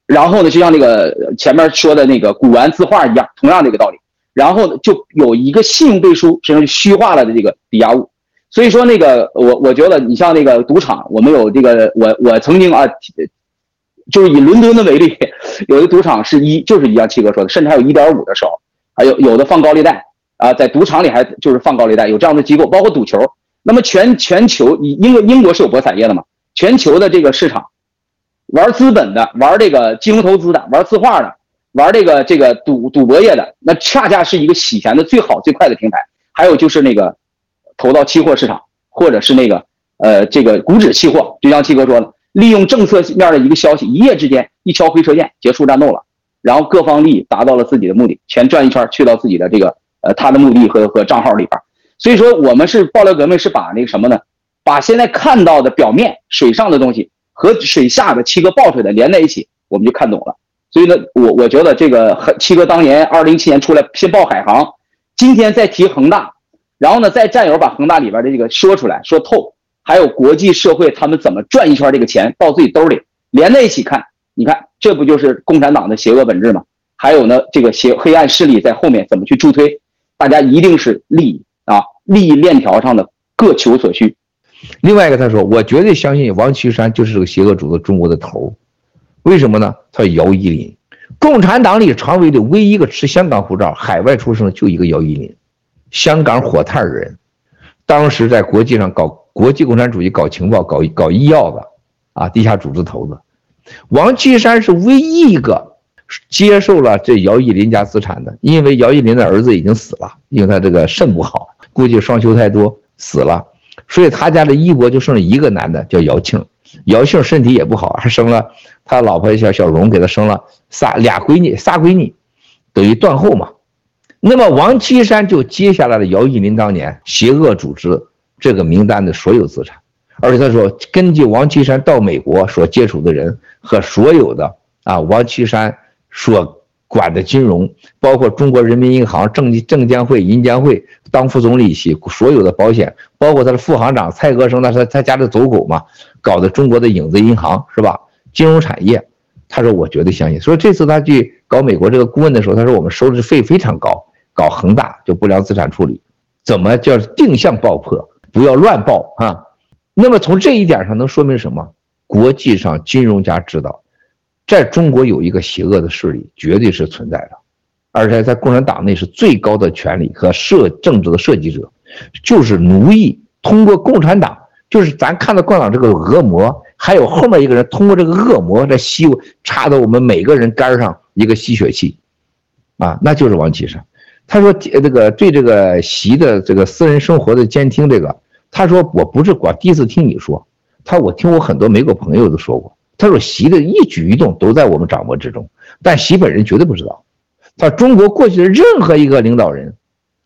然后呢，就像那个前面说的那个古玩字画一样，同样这个道理，然后呢就有一个信用背书，实际上虚化了的这个抵押物。所以说那个我我觉得你像那个赌场，我们有这个我我曾经啊，就是以伦敦的为例，有的赌场是一就是一样七哥说的，甚至还有一点五的时候。还有有的放高利贷啊，在赌场里还就是放高利贷，有这样的机构，包括赌球。那么全全球，英国英国是有博彩业的嘛？全球的这个市场，玩资本的，玩这个金融投资的，玩字画的，玩这个这个赌赌博业的，那恰恰是一个洗钱的最好最快的平台。还有就是那个投到期货市场，或者是那个呃这个股指期货，就像七哥说的，利用政策面的一个消息，一夜之间一敲回车键，结束战斗了。然后各方利益达到了自己的目的，钱转一圈去到自己的这个呃他的目的和和账号里边，所以说我们是爆料革命是把那个什么呢？把现在看到的表面水上的东西和水下的七哥爆出来的连在一起，我们就看懂了。所以呢，我我觉得这个七哥当年二零一七年出来先爆海航，今天再提恒大，然后呢再战友把恒大里边的这个说出来说透，还有国际社会他们怎么转一圈这个钱到自己兜里连在一起看。你看，这不就是共产党的邪恶本质吗？还有呢，这个邪黑暗势力在后面怎么去助推？大家一定是利益啊，利益链条上的各求所需。另外一个，他说，我绝对相信王岐山就是这个邪恶组织中国的头。为什么呢？他姚依林，共产党里常委的唯一一个持香港护照、海外出生的就一个姚依林，香港火炭人，当时在国际上搞国际共产主义、搞情报、搞搞医药的啊，地下组织头子。王岐山是唯一一个接受了这姚依林家资产的，因为姚依林的儿子已经死了，因为他这个肾不好，估计双休太多死了，所以他家的衣钵就剩一个男的，叫姚庆。姚庆身体也不好，还生了他老婆小小荣，给他生了仨俩闺女，仨闺女，等于断后嘛。那么王岐山就接下来了姚依林当年邪恶组织这个名单的所有资产。而且他说，根据王岐山到美国所接触的人和所有的啊，王岐山所管的金融，包括中国人民银行、证证监会、银监会当副总理席，所有的保险，包括他的副行长蔡和生，那是他家的走狗嘛，搞的中国的影子银行是吧？金融产业，他说我绝对相信。所以这次他去搞美国这个顾问的时候，他说我们收的费非常高，搞恒大就不良资产处理，怎么叫定向爆破，不要乱爆啊？那么从这一点上能说明什么？国际上金融家知道，在中国有一个邪恶的势力，绝对是存在的，而且在共产党内是最高的权力和设政治的设计者，就是奴役。通过共产党，就是咱看到共产党这个恶魔，还有后面一个人通过这个恶魔在吸，插到我们每个人肝上一个吸血器，啊，那就是王岐山。他说这个对这个习的这个私人生活的监听，这个他说我不是光第一次听你说，他说我听我很多美国朋友都说过。他说习的一举一动都在我们掌握之中，但习本人绝对不知道。他中国过去的任何一个领导人，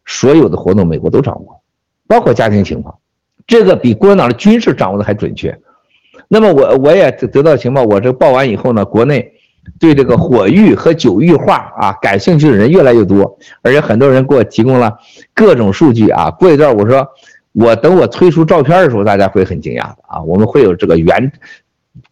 所有的活动美国都掌握，包括家庭情况，这个比共产党的军事掌握的还准确。那么我我也得到情报，我这报完以后呢，国内对这个火域和九域化啊感兴趣的人越来越多，而且很多人给我提供了各种数据啊。过一段我说我等我推出照片的时候，大家会很惊讶的啊，我们会有这个原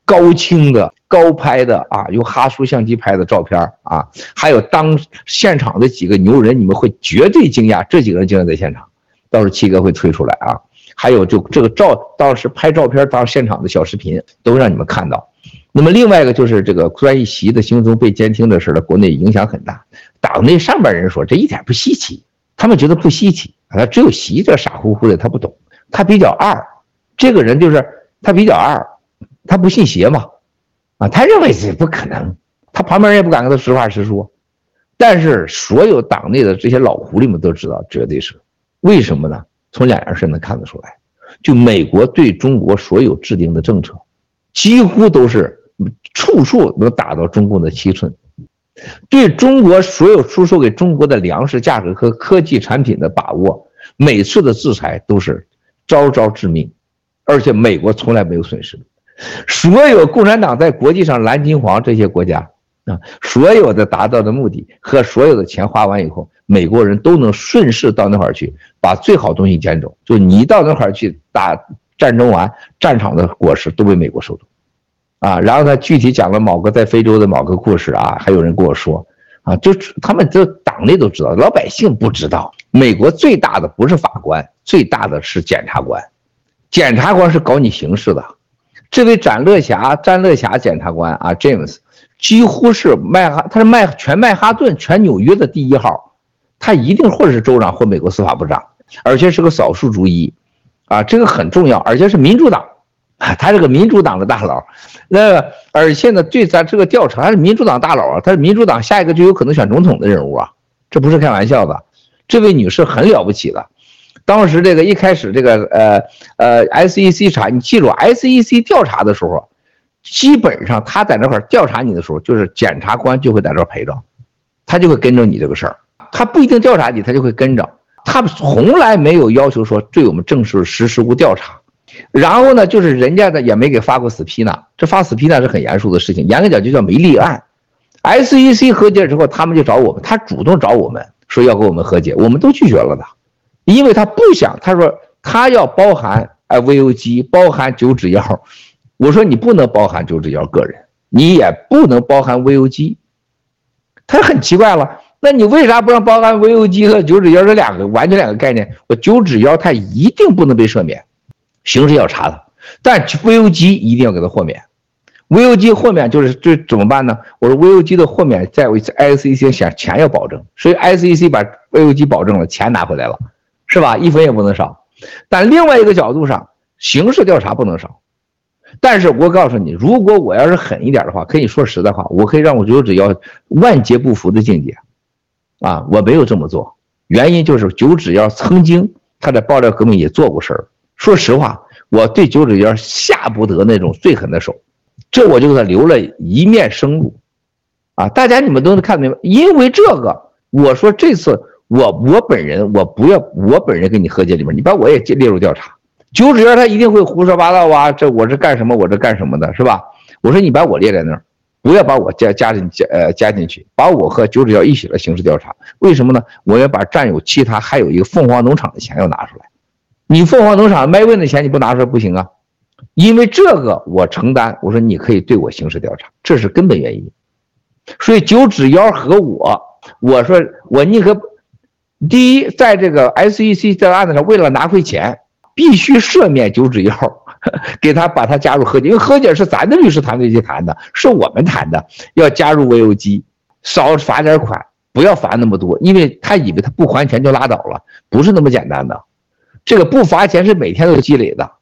高清的高拍的啊，用哈苏相机拍的照片啊，还有当现场的几个牛人，你们会绝对惊讶，这几个人竟然在现场，到时候七哥会推出来啊。还有就这个照，当时拍照片到现场的小视频都让你们看到。那么另外一个就是这个关于习的行踪被监听的事呢，国内影响很大。党内上边人说这一点不稀奇，他们觉得不稀奇啊，只有习这傻乎乎的他不懂，他比较二，这个人就是他比较二，他不信邪嘛，啊，他认为这不可能，他旁边人也不敢跟他实话实说。但是所有党内的这些老狐狸们都知道，绝对是为什么呢？从两件事能看得出来，就美国对中国所有制定的政策，几乎都是处处能打到中共的七寸。对中国所有出售给中国的粮食价格和科技产品的把握，每次的制裁都是招招致命，而且美国从来没有损失。所有共产党在国际上蓝金黄这些国家啊，所有的达到的目的和所有的钱花完以后。美国人都能顺势到那块儿去，把最好东西捡走。就你到那块儿去打战争完，战场的果实都被美国收走，啊，然后他具体讲了某个在非洲的某个故事啊，还有人跟我说，啊，就他们这党内都知道，老百姓不知道。美国最大的不是法官，最大的是检察官，检察官是搞你刑事的。这位展乐侠，詹乐侠检察官啊，James，几乎是曼哈，他是曼全曼哈顿、全纽约的第一号。他一定或者是州长或美国司法部长，而且是个少数族裔，啊，这个很重要，而且是民主党，啊，他是个民主党的大佬，那而且呢，对咱这个调查，他是民主党大佬啊，他是民主党下一个就有可能选总统的人物啊，这不是开玩笑的，这位女士很了不起的，当时这个一开始这个呃呃 SEC 查，你记住 SEC 调查的时候，基本上他在那块调查你的时候，就是检察官就会在这陪着，他就会跟着你这个事儿。他不一定调查你，他就会跟着。他从来没有要求说对我们正式实施过调查。然后呢，就是人家的也没给发过 subpoena，这发 subpoena 是很严肃的事情，严格讲就叫没立案。SEC 和解之后，他们就找我们，他主动找我们说要跟我们和解，我们都拒绝了的，因为他不想，他说他要包含哎 VOG，包含九指妖。我说你不能包含九指妖个人，你也不能包含 VOG，他很奇怪了。那你为啥不让包含 VOG 和九指妖这两个完全两个概念？我九指妖它一定不能被赦免，刑事要查的，但 VOG 一定要给他豁免。VOG 豁免就是这怎么办呢？我说 VOG 的豁免在我 SEC 想钱要保证，所以 SEC 把 VOG 保证了，钱拿回来了，是吧？一分也不能少。但另外一个角度上，刑事调查不能少。但是我告诉你，如果我要是狠一点的话，可以说实在话，我可以让我九指妖万劫不复的境界。啊，我没有这么做，原因就是九指妖曾经他在爆料革命也做过事儿。说实话，我对九指妖下不得那种最狠的手，这我就给他留了一面生路。啊，大家你们都能看明白，因为这个，我说这次我我本人我不要我本人跟你和解里面，你把我也列入调查。九指妖他一定会胡说八道啊，这我是干什么，我这干什么的，是吧？我说你把我列在那儿。不要把我加加进加呃加进去，把我和九指妖一起来刑事调查。为什么呢？我要把占有其他还有一个凤凰农场的钱要拿出来。你凤凰农场卖问的钱你不拿出来不行啊，因为这个我承担。我说你可以对我刑事调查，这是根本原因。所以九指妖和我，我说我宁可第一，在这个 SEC 这个案子上，为了拿回钱，必须赦免九指妖。给他把他加入和解，因为和解是咱的律师团队去谈的，是我们谈的，要加入 VOG，少罚点款，不要罚那么多，因为他以为他不还钱就拉倒了，不是那么简单的，这个不罚钱是每天都积累的，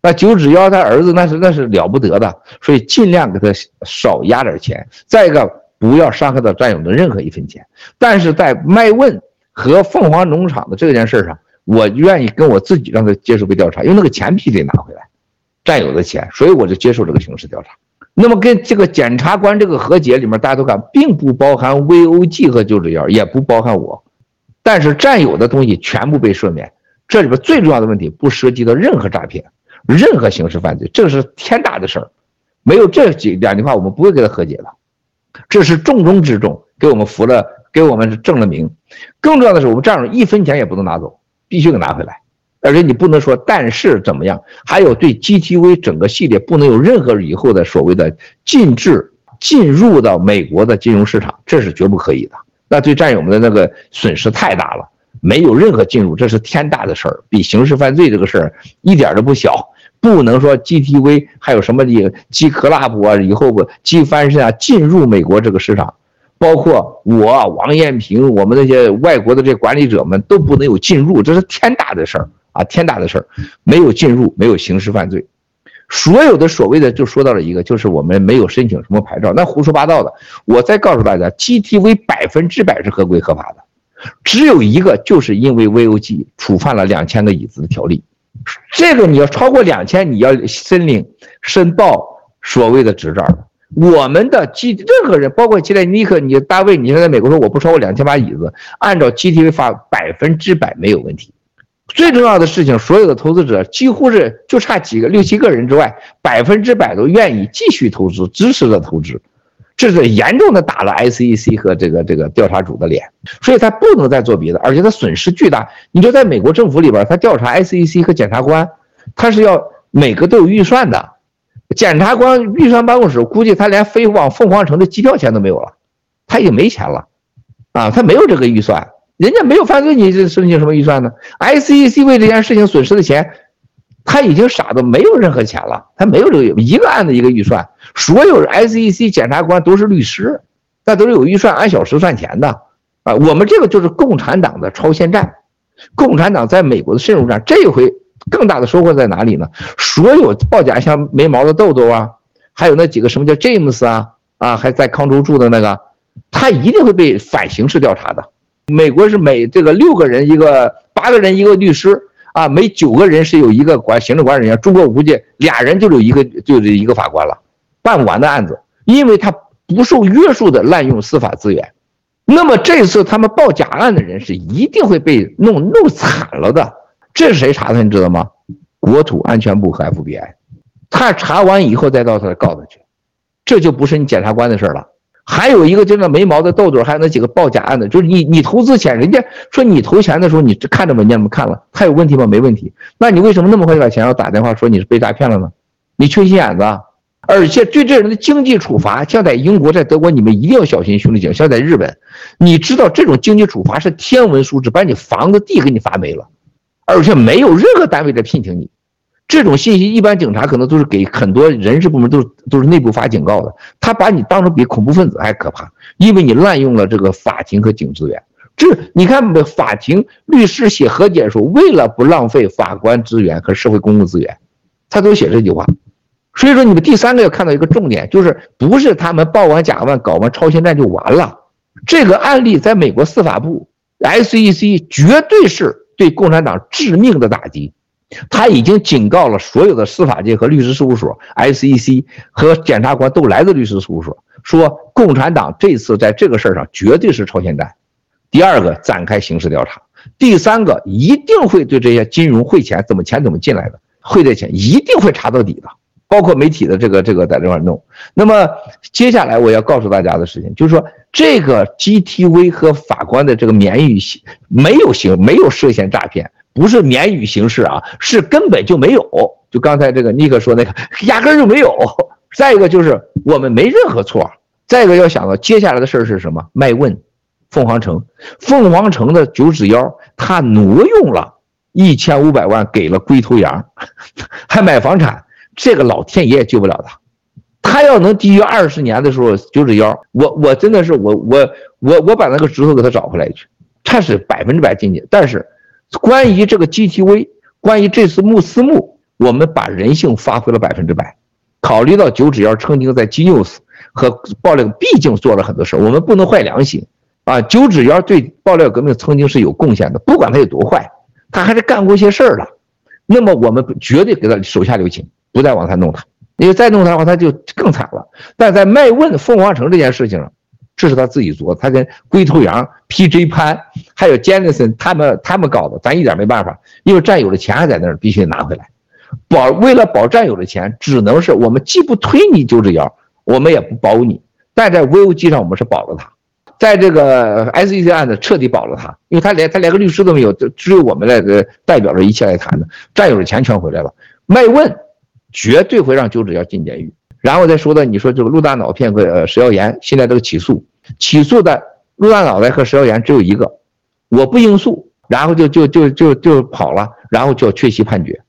那九指妖他儿子那是那是了不得的，所以尽量给他少压点钱。再一个，不要伤害到战友的任何一分钱。但是在麦问和凤凰农场的这件事上，我愿意跟我自己让他接受被调查，因为那个钱必须得拿回来，占有的钱，所以我就接受这个刑事调查。那么跟这个检察官这个和解里面，大家都看，并不包含 VOG 和九指妖，也不包含我，但是占有的东西全部被赦免。这里边最重要的问题不涉及到任何诈骗，任何刑事犯罪，这是天大的事儿。没有这几两句话，我们不会跟他和解的。这是重中之重，给我们服了，给我们正了名。更重要的是，我们这样一分钱也不能拿走，必须给拿回来。而且你不能说但是怎么样，还有对 GTV 整个系列不能有任何以后的所谓的禁止进入到美国的金融市场，这是绝不可以的。那对战友们的那个损失太大了。没有任何进入，这是天大的事儿，比刑事犯罪这个事儿一点都不小。不能说 GTV 还有什么的 G Club 啊，以后不 G 翻身啊，进入美国这个市场，包括我王彦平，我们那些外国的这管理者们都不能有进入，这是天大的事儿啊，天大的事儿。没有进入，没有刑事犯罪，所有的所谓的就说到了一个，就是我们没有申请什么牌照，那胡说八道的。我再告诉大家，GTV 百分之百是合规合法的。只有一个，就是因为 VOG 触犯了两千个椅子的条例，这个你要超过两千，你要申领申报所谓的执照。我们的 G 任何人，包括现在尼克，你单位，你现在美国说我不超过两千把椅子，按照 GTV 法百分之百没有问题。最重要的事情，所有的投资者几乎是就差几个六七个人之外，百分之百都愿意继续投资，支持着投资。这是严重的打了 SEC 和这个这个调查组的脸，所以他不能再做别的，而且他损失巨大。你就在美国政府里边，他调查 SEC 和检察官，他是要每个都有预算的。检察官预算办公室估计他连飞往凤凰城的机票钱都没有了，他已经没钱了，啊，他没有这个预算，人家没有犯罪，你这申请什么预算呢？ICEC 为这件事情损失的钱。他已经傻的没有任何钱了，他没有这个一个案子一个预算，所有 SEC 检察官都是律师，那都是有预算按小时算钱的啊。我们这个就是共产党的超限战，共产党在美国的渗入战。这一回更大的收获在哪里呢？所有报假像没毛的豆豆啊，还有那几个什么叫 James 啊啊，还在康州住的那个，他一定会被反刑事调查的。美国是每这个六个人一个，八个人一个律师。啊，每九个人是有一个管行政管理人员，中国估计俩人就有一个就是一个法官了，办不完的案子，因为他不受约束的滥用司法资源。那么这次他们报假案的人是一定会被弄弄惨了的。这是谁查的？你知道吗？国土安全部和 FBI，他查完以后再到他告他去，这就不是你检察官的事了。还有一个就那没毛的豆豆，还有那几个报假案的，就是你你投资钱，人家说你投钱的时候你看着文件不？看了，他有问题吗？没问题。那你为什么那么快就把钱要打电话说你是被诈骗了呢？你缺心眼子！而且对这人的经济处罚，像在英国、在德国，你们一定要小心，兄弟姐。像在日本，你知道这种经济处罚是天文数字，把你房子地给你罚没了，而且没有任何单位在聘请你。这种信息，一般警察可能都是给很多人事部门都是都是内部发警告的。他把你当成比恐怖分子还可怕，因为你滥用了这个法庭和警资源。这你看，法庭律师写和解书，为了不浪费法官资源和社会公共资源，他都写这句话。所以说，你们第三个要看到一个重点，就是不是他们报完假案、搞完超限战就完了。这个案例在美国司法部 SEC 绝对是对共产党致命的打击。他已经警告了所有的司法界和律师事务所，SEC 和检察官都来自律师事务所，说共产党这次在这个事儿上绝对是超限战。第二个，展开刑事调查；第三个，一定会对这些金融汇钱怎么钱怎么进来的，汇这钱一定会查到底的，包括媒体的这个这个在这块弄。那么接下来我要告诉大家的事情，就是说这个 GTV 和法官的这个免予刑没有刑，没有涉嫌诈骗。不是免予刑事啊，是根本就没有。就刚才这个尼克说那个，压根就没有。再一个就是我们没任何错。再一个要想到接下来的事儿是什么？麦问，凤凰城，凤凰城的九指妖，他挪用了一千五百万给了龟头羊，还买房产，这个老天爷也救不了他。他要能低于二十年的时候，九指妖，我我真的是我我我我把那个指头给他找回来去，他是百分之百进去，但是。关于这个 GTV，关于这次穆斯穆，我们把人性发挥了百分之百。考虑到九指妖曾经在 Genius 和爆料毕竟做了很多事，我们不能坏良心啊！九指妖对爆料革命曾经是有贡献的，不管他有多坏，他还是干过一些事儿的。那么我们绝对给他手下留情，不再往下弄他，因为再弄他的话，他就更惨了。但在卖问凤凰城这件事情上，这是他自己做，他跟龟头羊、PJ 潘还有 Jenison 他们他们搞的，咱一点没办法，因为战友的钱还在那儿，必须得拿回来。保为了保战友的钱，只能是我们既不推你九指妖，我们也不保你。但在 VOG 上，我们是保了他，在这个 SEC 案子彻底保了他，因为他连他连个律师都没有，就只有我们来代表着一切来谈的。战友的钱全回来了，麦问绝对会让九指要进监狱。然后再说到你说这个陆大脑骗和呃石耀岩，现在都起诉，起诉的陆大脑袋和石耀岩只有一个，我不应诉，然后就就就就就跑了，然后就要缺席判决。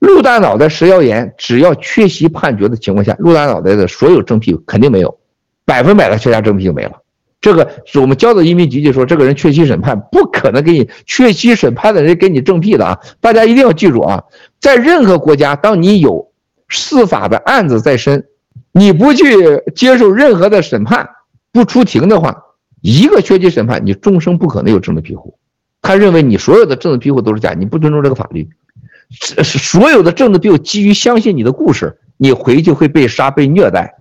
陆大脑袋、石耀岩，只要缺席判决的情况下，陆大脑袋的所有证据肯定没有，百分百的缺家证据就没了。这个是我们交到移民局就说，这个人缺席审判，不可能给你缺席审判的人给你证据的啊！大家一定要记住啊，在任何国家，当你有司法的案子在身，你不去接受任何的审判，不出庭的话，一个缺席审判，你终生不可能有政治庇护。他认为你所有的政治庇护都是假，你不尊重这个法律。是所有的政治庇护基于相信你的故事，你回去会被杀被虐待，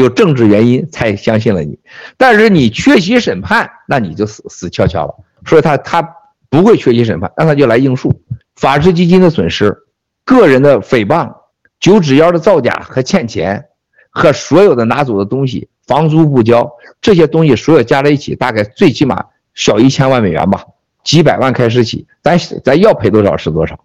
有政治原因才相信了你。但是你缺席审判，那你就死死翘翘了。所以他他不会缺席审判，那他就来应诉。法治基金的损失，个人的诽谤，九指妖的造假和欠钱，和所有的拿走的东西，房租不交，这些东西所有加在一起，大概最起码小一千万美元吧，几百万开始起，咱咱要赔多少是多少。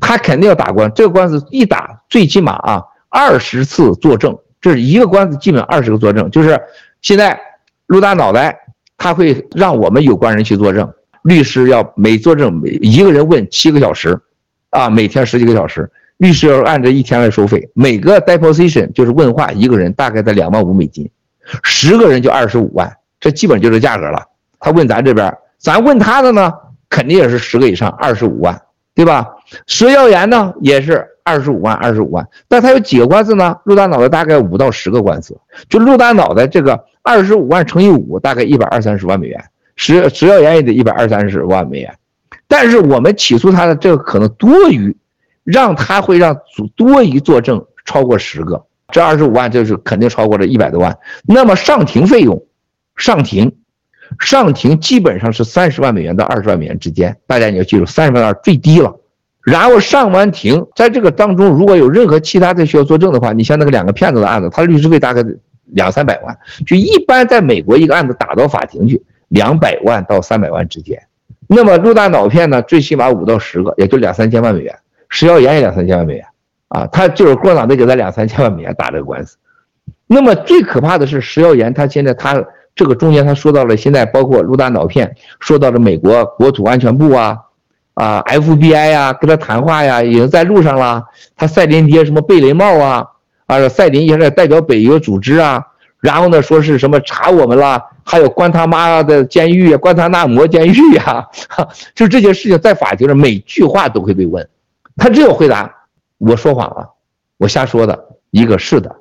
他肯定要打官司，这个官司一打，最起码啊二十次作证，这是一个官司，基本二十个作证。就是现在陆大脑袋，他会让我们有关人去作证，律师要每作证每一个人问七个小时，啊，每天十几个小时，律师要按照一天来收费，每个 deposition 就是问话一个人大概在两万五美金，十个人就二十五万，这基本就是价格了。他问咱这边，咱问他的呢，肯定也是十个以上，二十五万。对吧？石耀岩呢也是二十五万，二十五万，但他有几个官司呢？陆大脑袋大概五到十个官司，就陆大脑袋这个二十五万乘以五，大概一百二三十万美元。石石耀岩也得一百二三十万美元，但是我们起诉他的这个可能多余，让他会让多余作证超过十个，这二十五万就是肯定超过了一百多万。那么上庭费用，上庭。上庭基本上是三十万美元到二十万美元之间，大家你要记住，三十万二最低了。然后上完庭，在这个当中如果有任何其他的需要作证的话，你像那个两个骗子的案子，他的律师费大概两三百万。就一般在美国一个案子打到法庭去，两百万到三百万之间。那么陆大脑片呢，最起码五到十个，也就两三千万美元。石耀岩也两三千万美元啊，他就是共产党得给他两三千万美元打这个官司。那么最可怕的是石耀岩，他现在他。这个中间他说到了，现在包括陆大脑片，说到了美国国土安全部啊，啊 FBI 呀、啊，跟他谈话呀，已经在路上了。他赛林谍什么贝雷帽啊，啊赛林也是代表北约组织啊，然后呢说是什么查我们了，还有关他妈的监狱啊，关他那摩监狱呀，就这些事情在法庭上每句话都会被问，他只有回答我说谎了，我瞎说的，一个是的，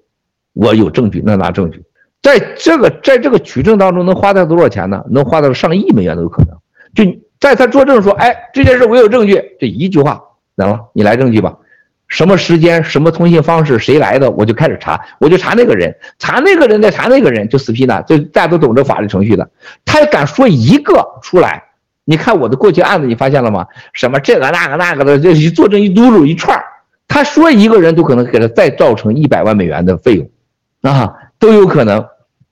我有证据，那拿证据。在这个在这个取证当中能花掉多少钱呢？能花到上亿美元都有可能。就在他作证说，哎，这件事我有证据，这一句话，行了，你来证据吧。什么时间，什么通信方式，谁来的，我就开始查，我就查那个人，查那个人再查那个人，就死皮呢。就大家都懂这法律程序的，他要敢说一个出来，你看我的过去案子，你发现了吗？什么这个那个那个的，这一作证一嘟噜一串，他说一个人都可能给他再造成一百万美元的费用，啊，都有可能。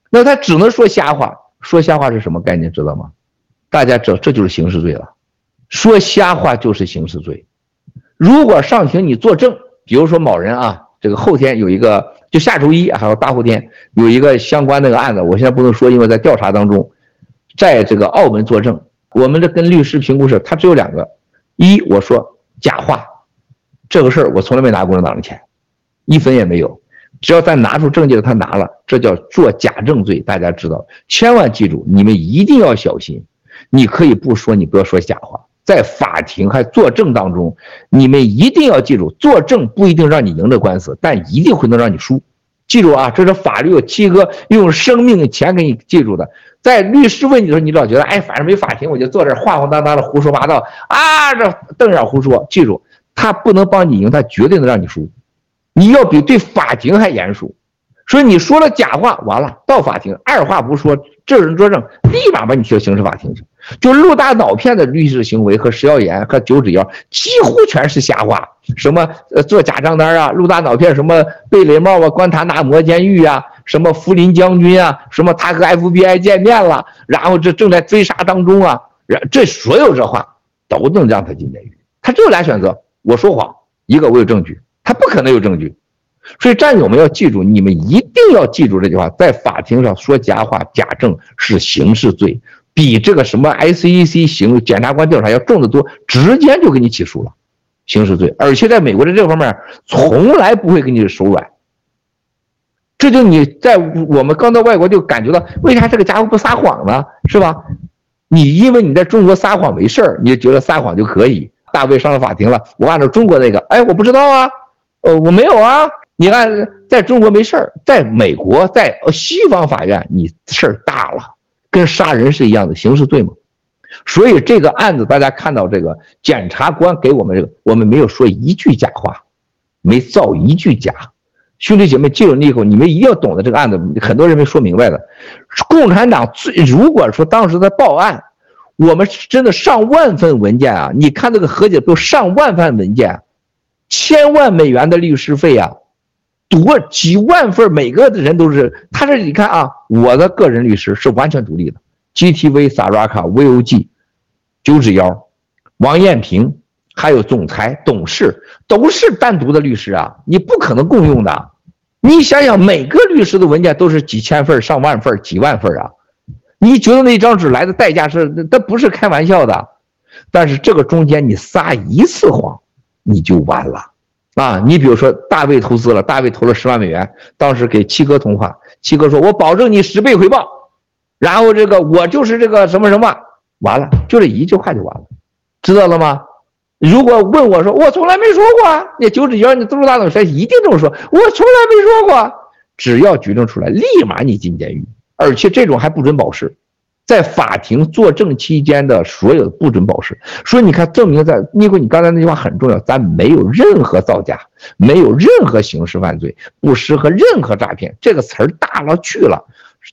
那他只能说瞎话，说瞎话是什么概念，知道吗？大家知道，这就是刑事罪了。说瞎话就是刑事罪。如果上庭你作证，比如说某人啊，这个后天有一个，就下周一还有大后天有一个相关那个案子，我现在不能说，因为在调查当中，在这个澳门作证，我们的跟律师评估是，他只有两个：一我说假话，这个事儿我从来没拿共产党的钱，一分也没有。只要咱拿出证据来，他拿了，这叫做假证罪。大家知道，千万记住，你们一定要小心。你可以不说，你不要说假话，在法庭还作证当中，你们一定要记住，作证不一定让你赢这官司，但一定会能让你输。记住啊，这是法律，七哥用生命钱给你记住的。在律师问你的时候，你老觉得，哎，反正没法庭，我就坐这儿晃晃荡荡的胡说八道啊，这瞪眼胡说。记住，他不能帮你赢，他绝对能让你输。你要比对法庭还严肃。所以你说了假话，完了到法庭，二话不说，证人作证，立马把你提到刑事法庭去。就陆大脑片的律师行为和食药盐和九指妖，几乎全是瞎话。什么呃做假账单啊，陆大脑片什么贝雷帽啊，关塔那摩监狱啊，什么福林将军啊，什么他和 FBI 见面了，然后这正在追杀当中啊，然这所有这话都能让他进监狱。他只有俩选择：我说谎，一个我有证据，他不可能有证据。所以战友们要记住，你们一定要记住这句话：在法庭上说假话、假证是刑事罪，比这个什么 SEC 刑检察官调查要重得多，直接就给你起诉了，刑事罪。而且在美国的这方面，从来不会给你手软。这就你在我们刚到外国就感觉到，为啥这个家伙不撒谎呢？是吧？你因为你在中国撒谎没事儿，你就觉得撒谎就可以。大卫上了法庭了，我按照中国那个，哎，我不知道啊，呃，我没有啊。你看，在中国没事儿，在美国，在西方法院，你事儿大了，跟杀人是一样的刑事罪嘛。所以这个案子，大家看到这个检察官给我们这个，我们没有说一句假话，没造一句假。兄弟姐妹，记住以后，你们一定要懂得这个案子，很多人没说明白的。共产党最如果说当时在报案，我们真的上万份文件啊，你看这个和解都上万份文件，千万美元的律师费啊。多几万份，每个的人都是，他这你看啊，我的个人律师是完全独立的，GTV、Saraka、VOG、九指妖、王艳平，还有总裁、董事都是单独的律师啊，你不可能共用的。你想想，每个律师的文件都是几千份、上万份、几万份啊，你觉得那张纸来的代价是，那不是开玩笑的。但是这个中间你撒一次谎，你就完了。啊，你比如说大卫投资了，大卫投了十万美元，当时给七哥通话，七哥说：“我保证你十倍回报。”然后这个我就是这个什么什么，完了，就这一句话就完了，知道了吗？如果问我说，我从来没说过，你九指妖，你都是大董事，一定这么说，我从来没说过。只要举证出来，立马你进监狱，而且这种还不准保释。在法庭作证期间的所有的不准保释，所以你看，证明在尼古，你刚才那句话很重要，咱没有任何造假，没有任何刑事犯罪，不适合任何诈骗，这个词儿大了去了，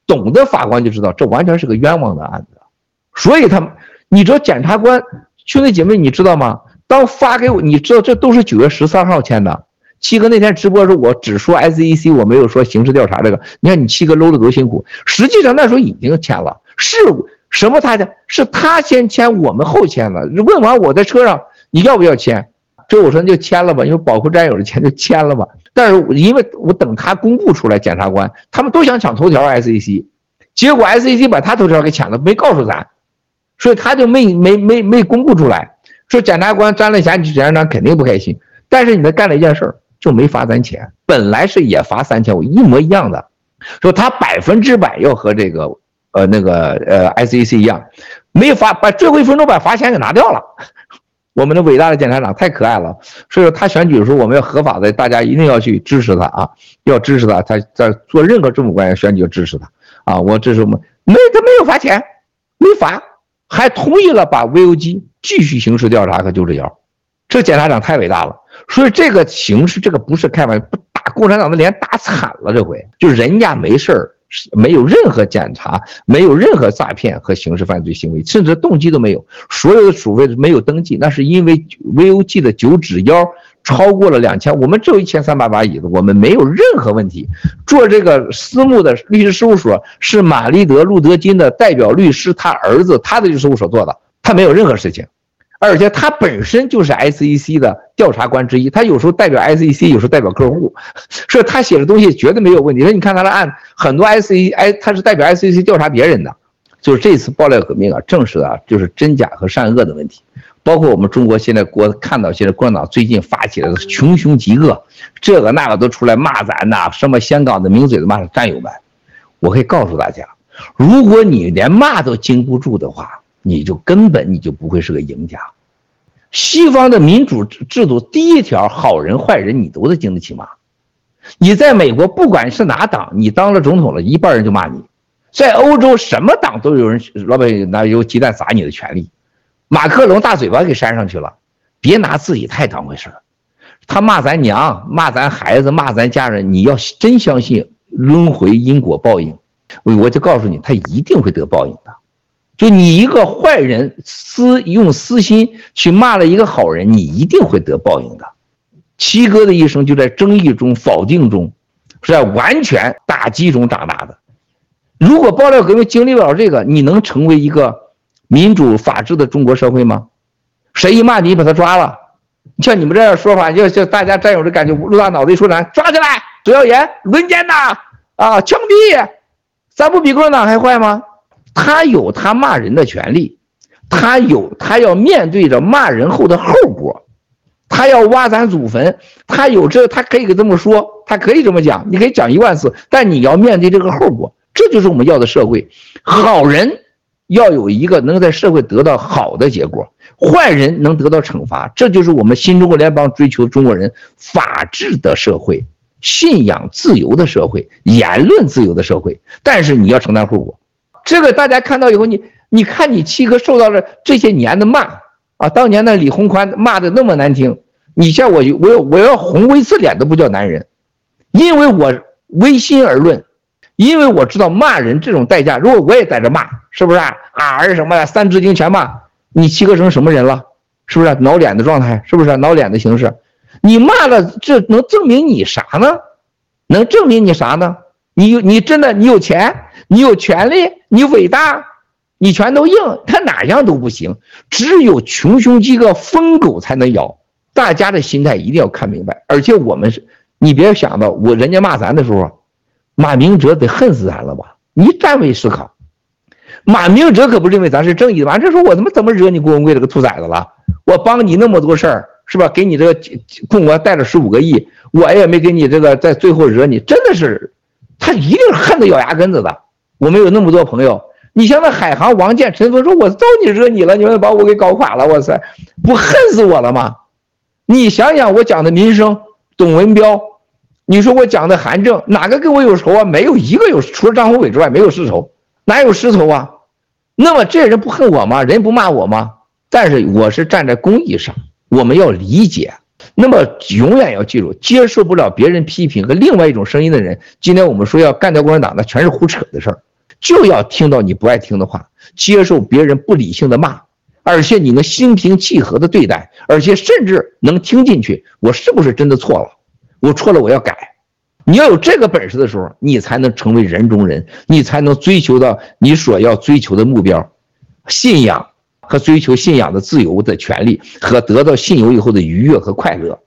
懂得法官就知道，这完全是个冤枉的案子。所以他们，你知道检察官兄弟姐妹，你知道吗？当发给我，你知道这都是九月十三号签的。七哥那天直播的时候，我只说 SEC，我没有说刑事调查这个。你看你七哥搂的多辛苦，实际上那时候已经签了。是什么？他的是他先签，我们后签的。问完我在车上，你要不要签？这我说那就签了吧，因为保护战友的钱就签了吧。但是因为我等他公布出来，检察官他们都想抢头条，SEC，结果 SEC 把他头条给抢了，没告诉咱，所以他就没没没没公布出来。说检察官沾了钱，检察长肯定不开心。但是你们干了一件事，就没罚咱钱，本来是也罚三千五，一模一样的。说他百分之百要和这个。呃，那个呃，SEC 一样，没罚，把最后一分钟把罚钱给拿掉了。我们的伟大的检察长太可爱了，所以说他选举的时候，我们要合法的，大家一定要去支持他啊，要支持他，他在做任何政府官员选举要支持他啊。我这是我们没他没有罚钱，没罚，还同意了把 VOG 继续刑事调查和九指妖，这检察长太伟大了。所以这个形式，这个不是开玩笑，打共产党的脸打惨了，这回就人家没事儿。没有任何检查，没有任何诈骗和刑事犯罪行为，甚至动机都没有。所有的处费没有登记，那是因为 VOG 的九指腰超过了两千，我们只有一千三百把椅子，我们没有任何问题。做这个私募的律师事务所是玛丽德·路德金的代表律师，他儿子他的律师事务所做的，他没有任何事情。而且他本身就是 SEC 的调查官之一，他有时候代表 SEC，有时候代表客户，所以他写的东西绝对没有问题。说你看他的案，很多 SEC，哎他是代表 SEC 调查别人的。就是这次爆料革命啊，证实啊，就是真假和善恶的问题。包括我们中国现在国看到现在共产党最近发起来的穷凶极恶，这个那个都出来骂咱呐，什么香港的名嘴都骂战友们。我可以告诉大家，如果你连骂都经不住的话。你就根本你就不会是个赢家，西方的民主制度第一条，好人坏人你都得经得起骂。你在美国不管是哪党，你当了总统了，一半人就骂你。在欧洲，什么党都有人老百姓拿油鸡蛋砸你的权利。马克龙大嘴巴给扇上去了，别拿自己太当回事儿。他骂咱娘，骂咱孩子，骂咱家人，你要真相信轮回因果报应，我就告诉你，他一定会得报应的。就你一个坏人私用私心去骂了一个好人，你一定会得报应的。七哥的一生就在争议中、否定中，是在完全打击中长大的。如果爆料革命经历不了这个，你能成为一个民主法治的中国社会吗？谁一骂你，把他抓了，像你们这样说法，就就大家战友的感觉，陆大脑袋说啥，抓起来，左耀严轮奸呐，啊，枪毙，咱不比共产党还坏吗？他有他骂人的权利，他有他要面对着骂人后的后果。他要挖咱祖坟，他有这，他可以给这么说，他可以这么讲，你可以讲一万次，但你要面对这个后果，这就是我们要的社会。好人要有一个能在社会得到好的结果，坏人能得到惩罚，这就是我们新中国联邦追求中国人法治的社会、信仰自由的社会、言论自由的社会。但是你要承担后果，这个大家看到以后，你你看你七哥受到了这些年的骂。啊，当年的李鸿宽骂的那么难听，你像我，我要我要红一次脸都不叫男人，因为我唯心而论，因为我知道骂人这种代价，如果我也在这骂，是不是啊？啊，什么的三字经全骂，你七哥成什么人了？是不是挠脸的状态？是不是挠脸的形式？你骂了，这能证明你啥呢？能证明你啥呢？你你真的你有钱，你有权利，你伟大。你拳头硬，他哪样都不行，只有穷凶极恶疯狗才能咬。大家的心态一定要看明白，而且我们是，你别想到我人家骂咱的时候，马明哲得恨死咱了吧？你站位思考，马明哲可不认为咱是正义的。完这时候我他妈怎么惹你郭文贵这个兔崽子了？我帮你那么多事儿，是吧？给你这个共国带了十五个亿，我也没给你这个，在最后惹你，真的是，他一定恨得咬牙根子的。我们有那么多朋友。你像那海航、王健、陈峰说：“我招你惹你了，你们把我给搞垮了，哇塞，不恨死我了吗？”你想想，我讲的民生，董文标，你说我讲的韩正，哪个跟我有仇啊？没有一个有，除了张宏伟之外，没有世仇，哪有世仇啊？那么这人不恨我吗？人不骂我吗？但是我是站在公益上，我们要理解。那么永远要记住，接受不了别人批评和另外一种声音的人，今天我们说要干掉共产党，那全是胡扯的事儿。就要听到你不爱听的话，接受别人不理性的骂，而且你能心平气和的对待，而且甚至能听进去。我是不是真的错了？我错了，我要改。你要有这个本事的时候，你才能成为人中人，你才能追求到你所要追求的目标，信仰和追求信仰的自由的权利和得到信由以后的愉悦和快乐。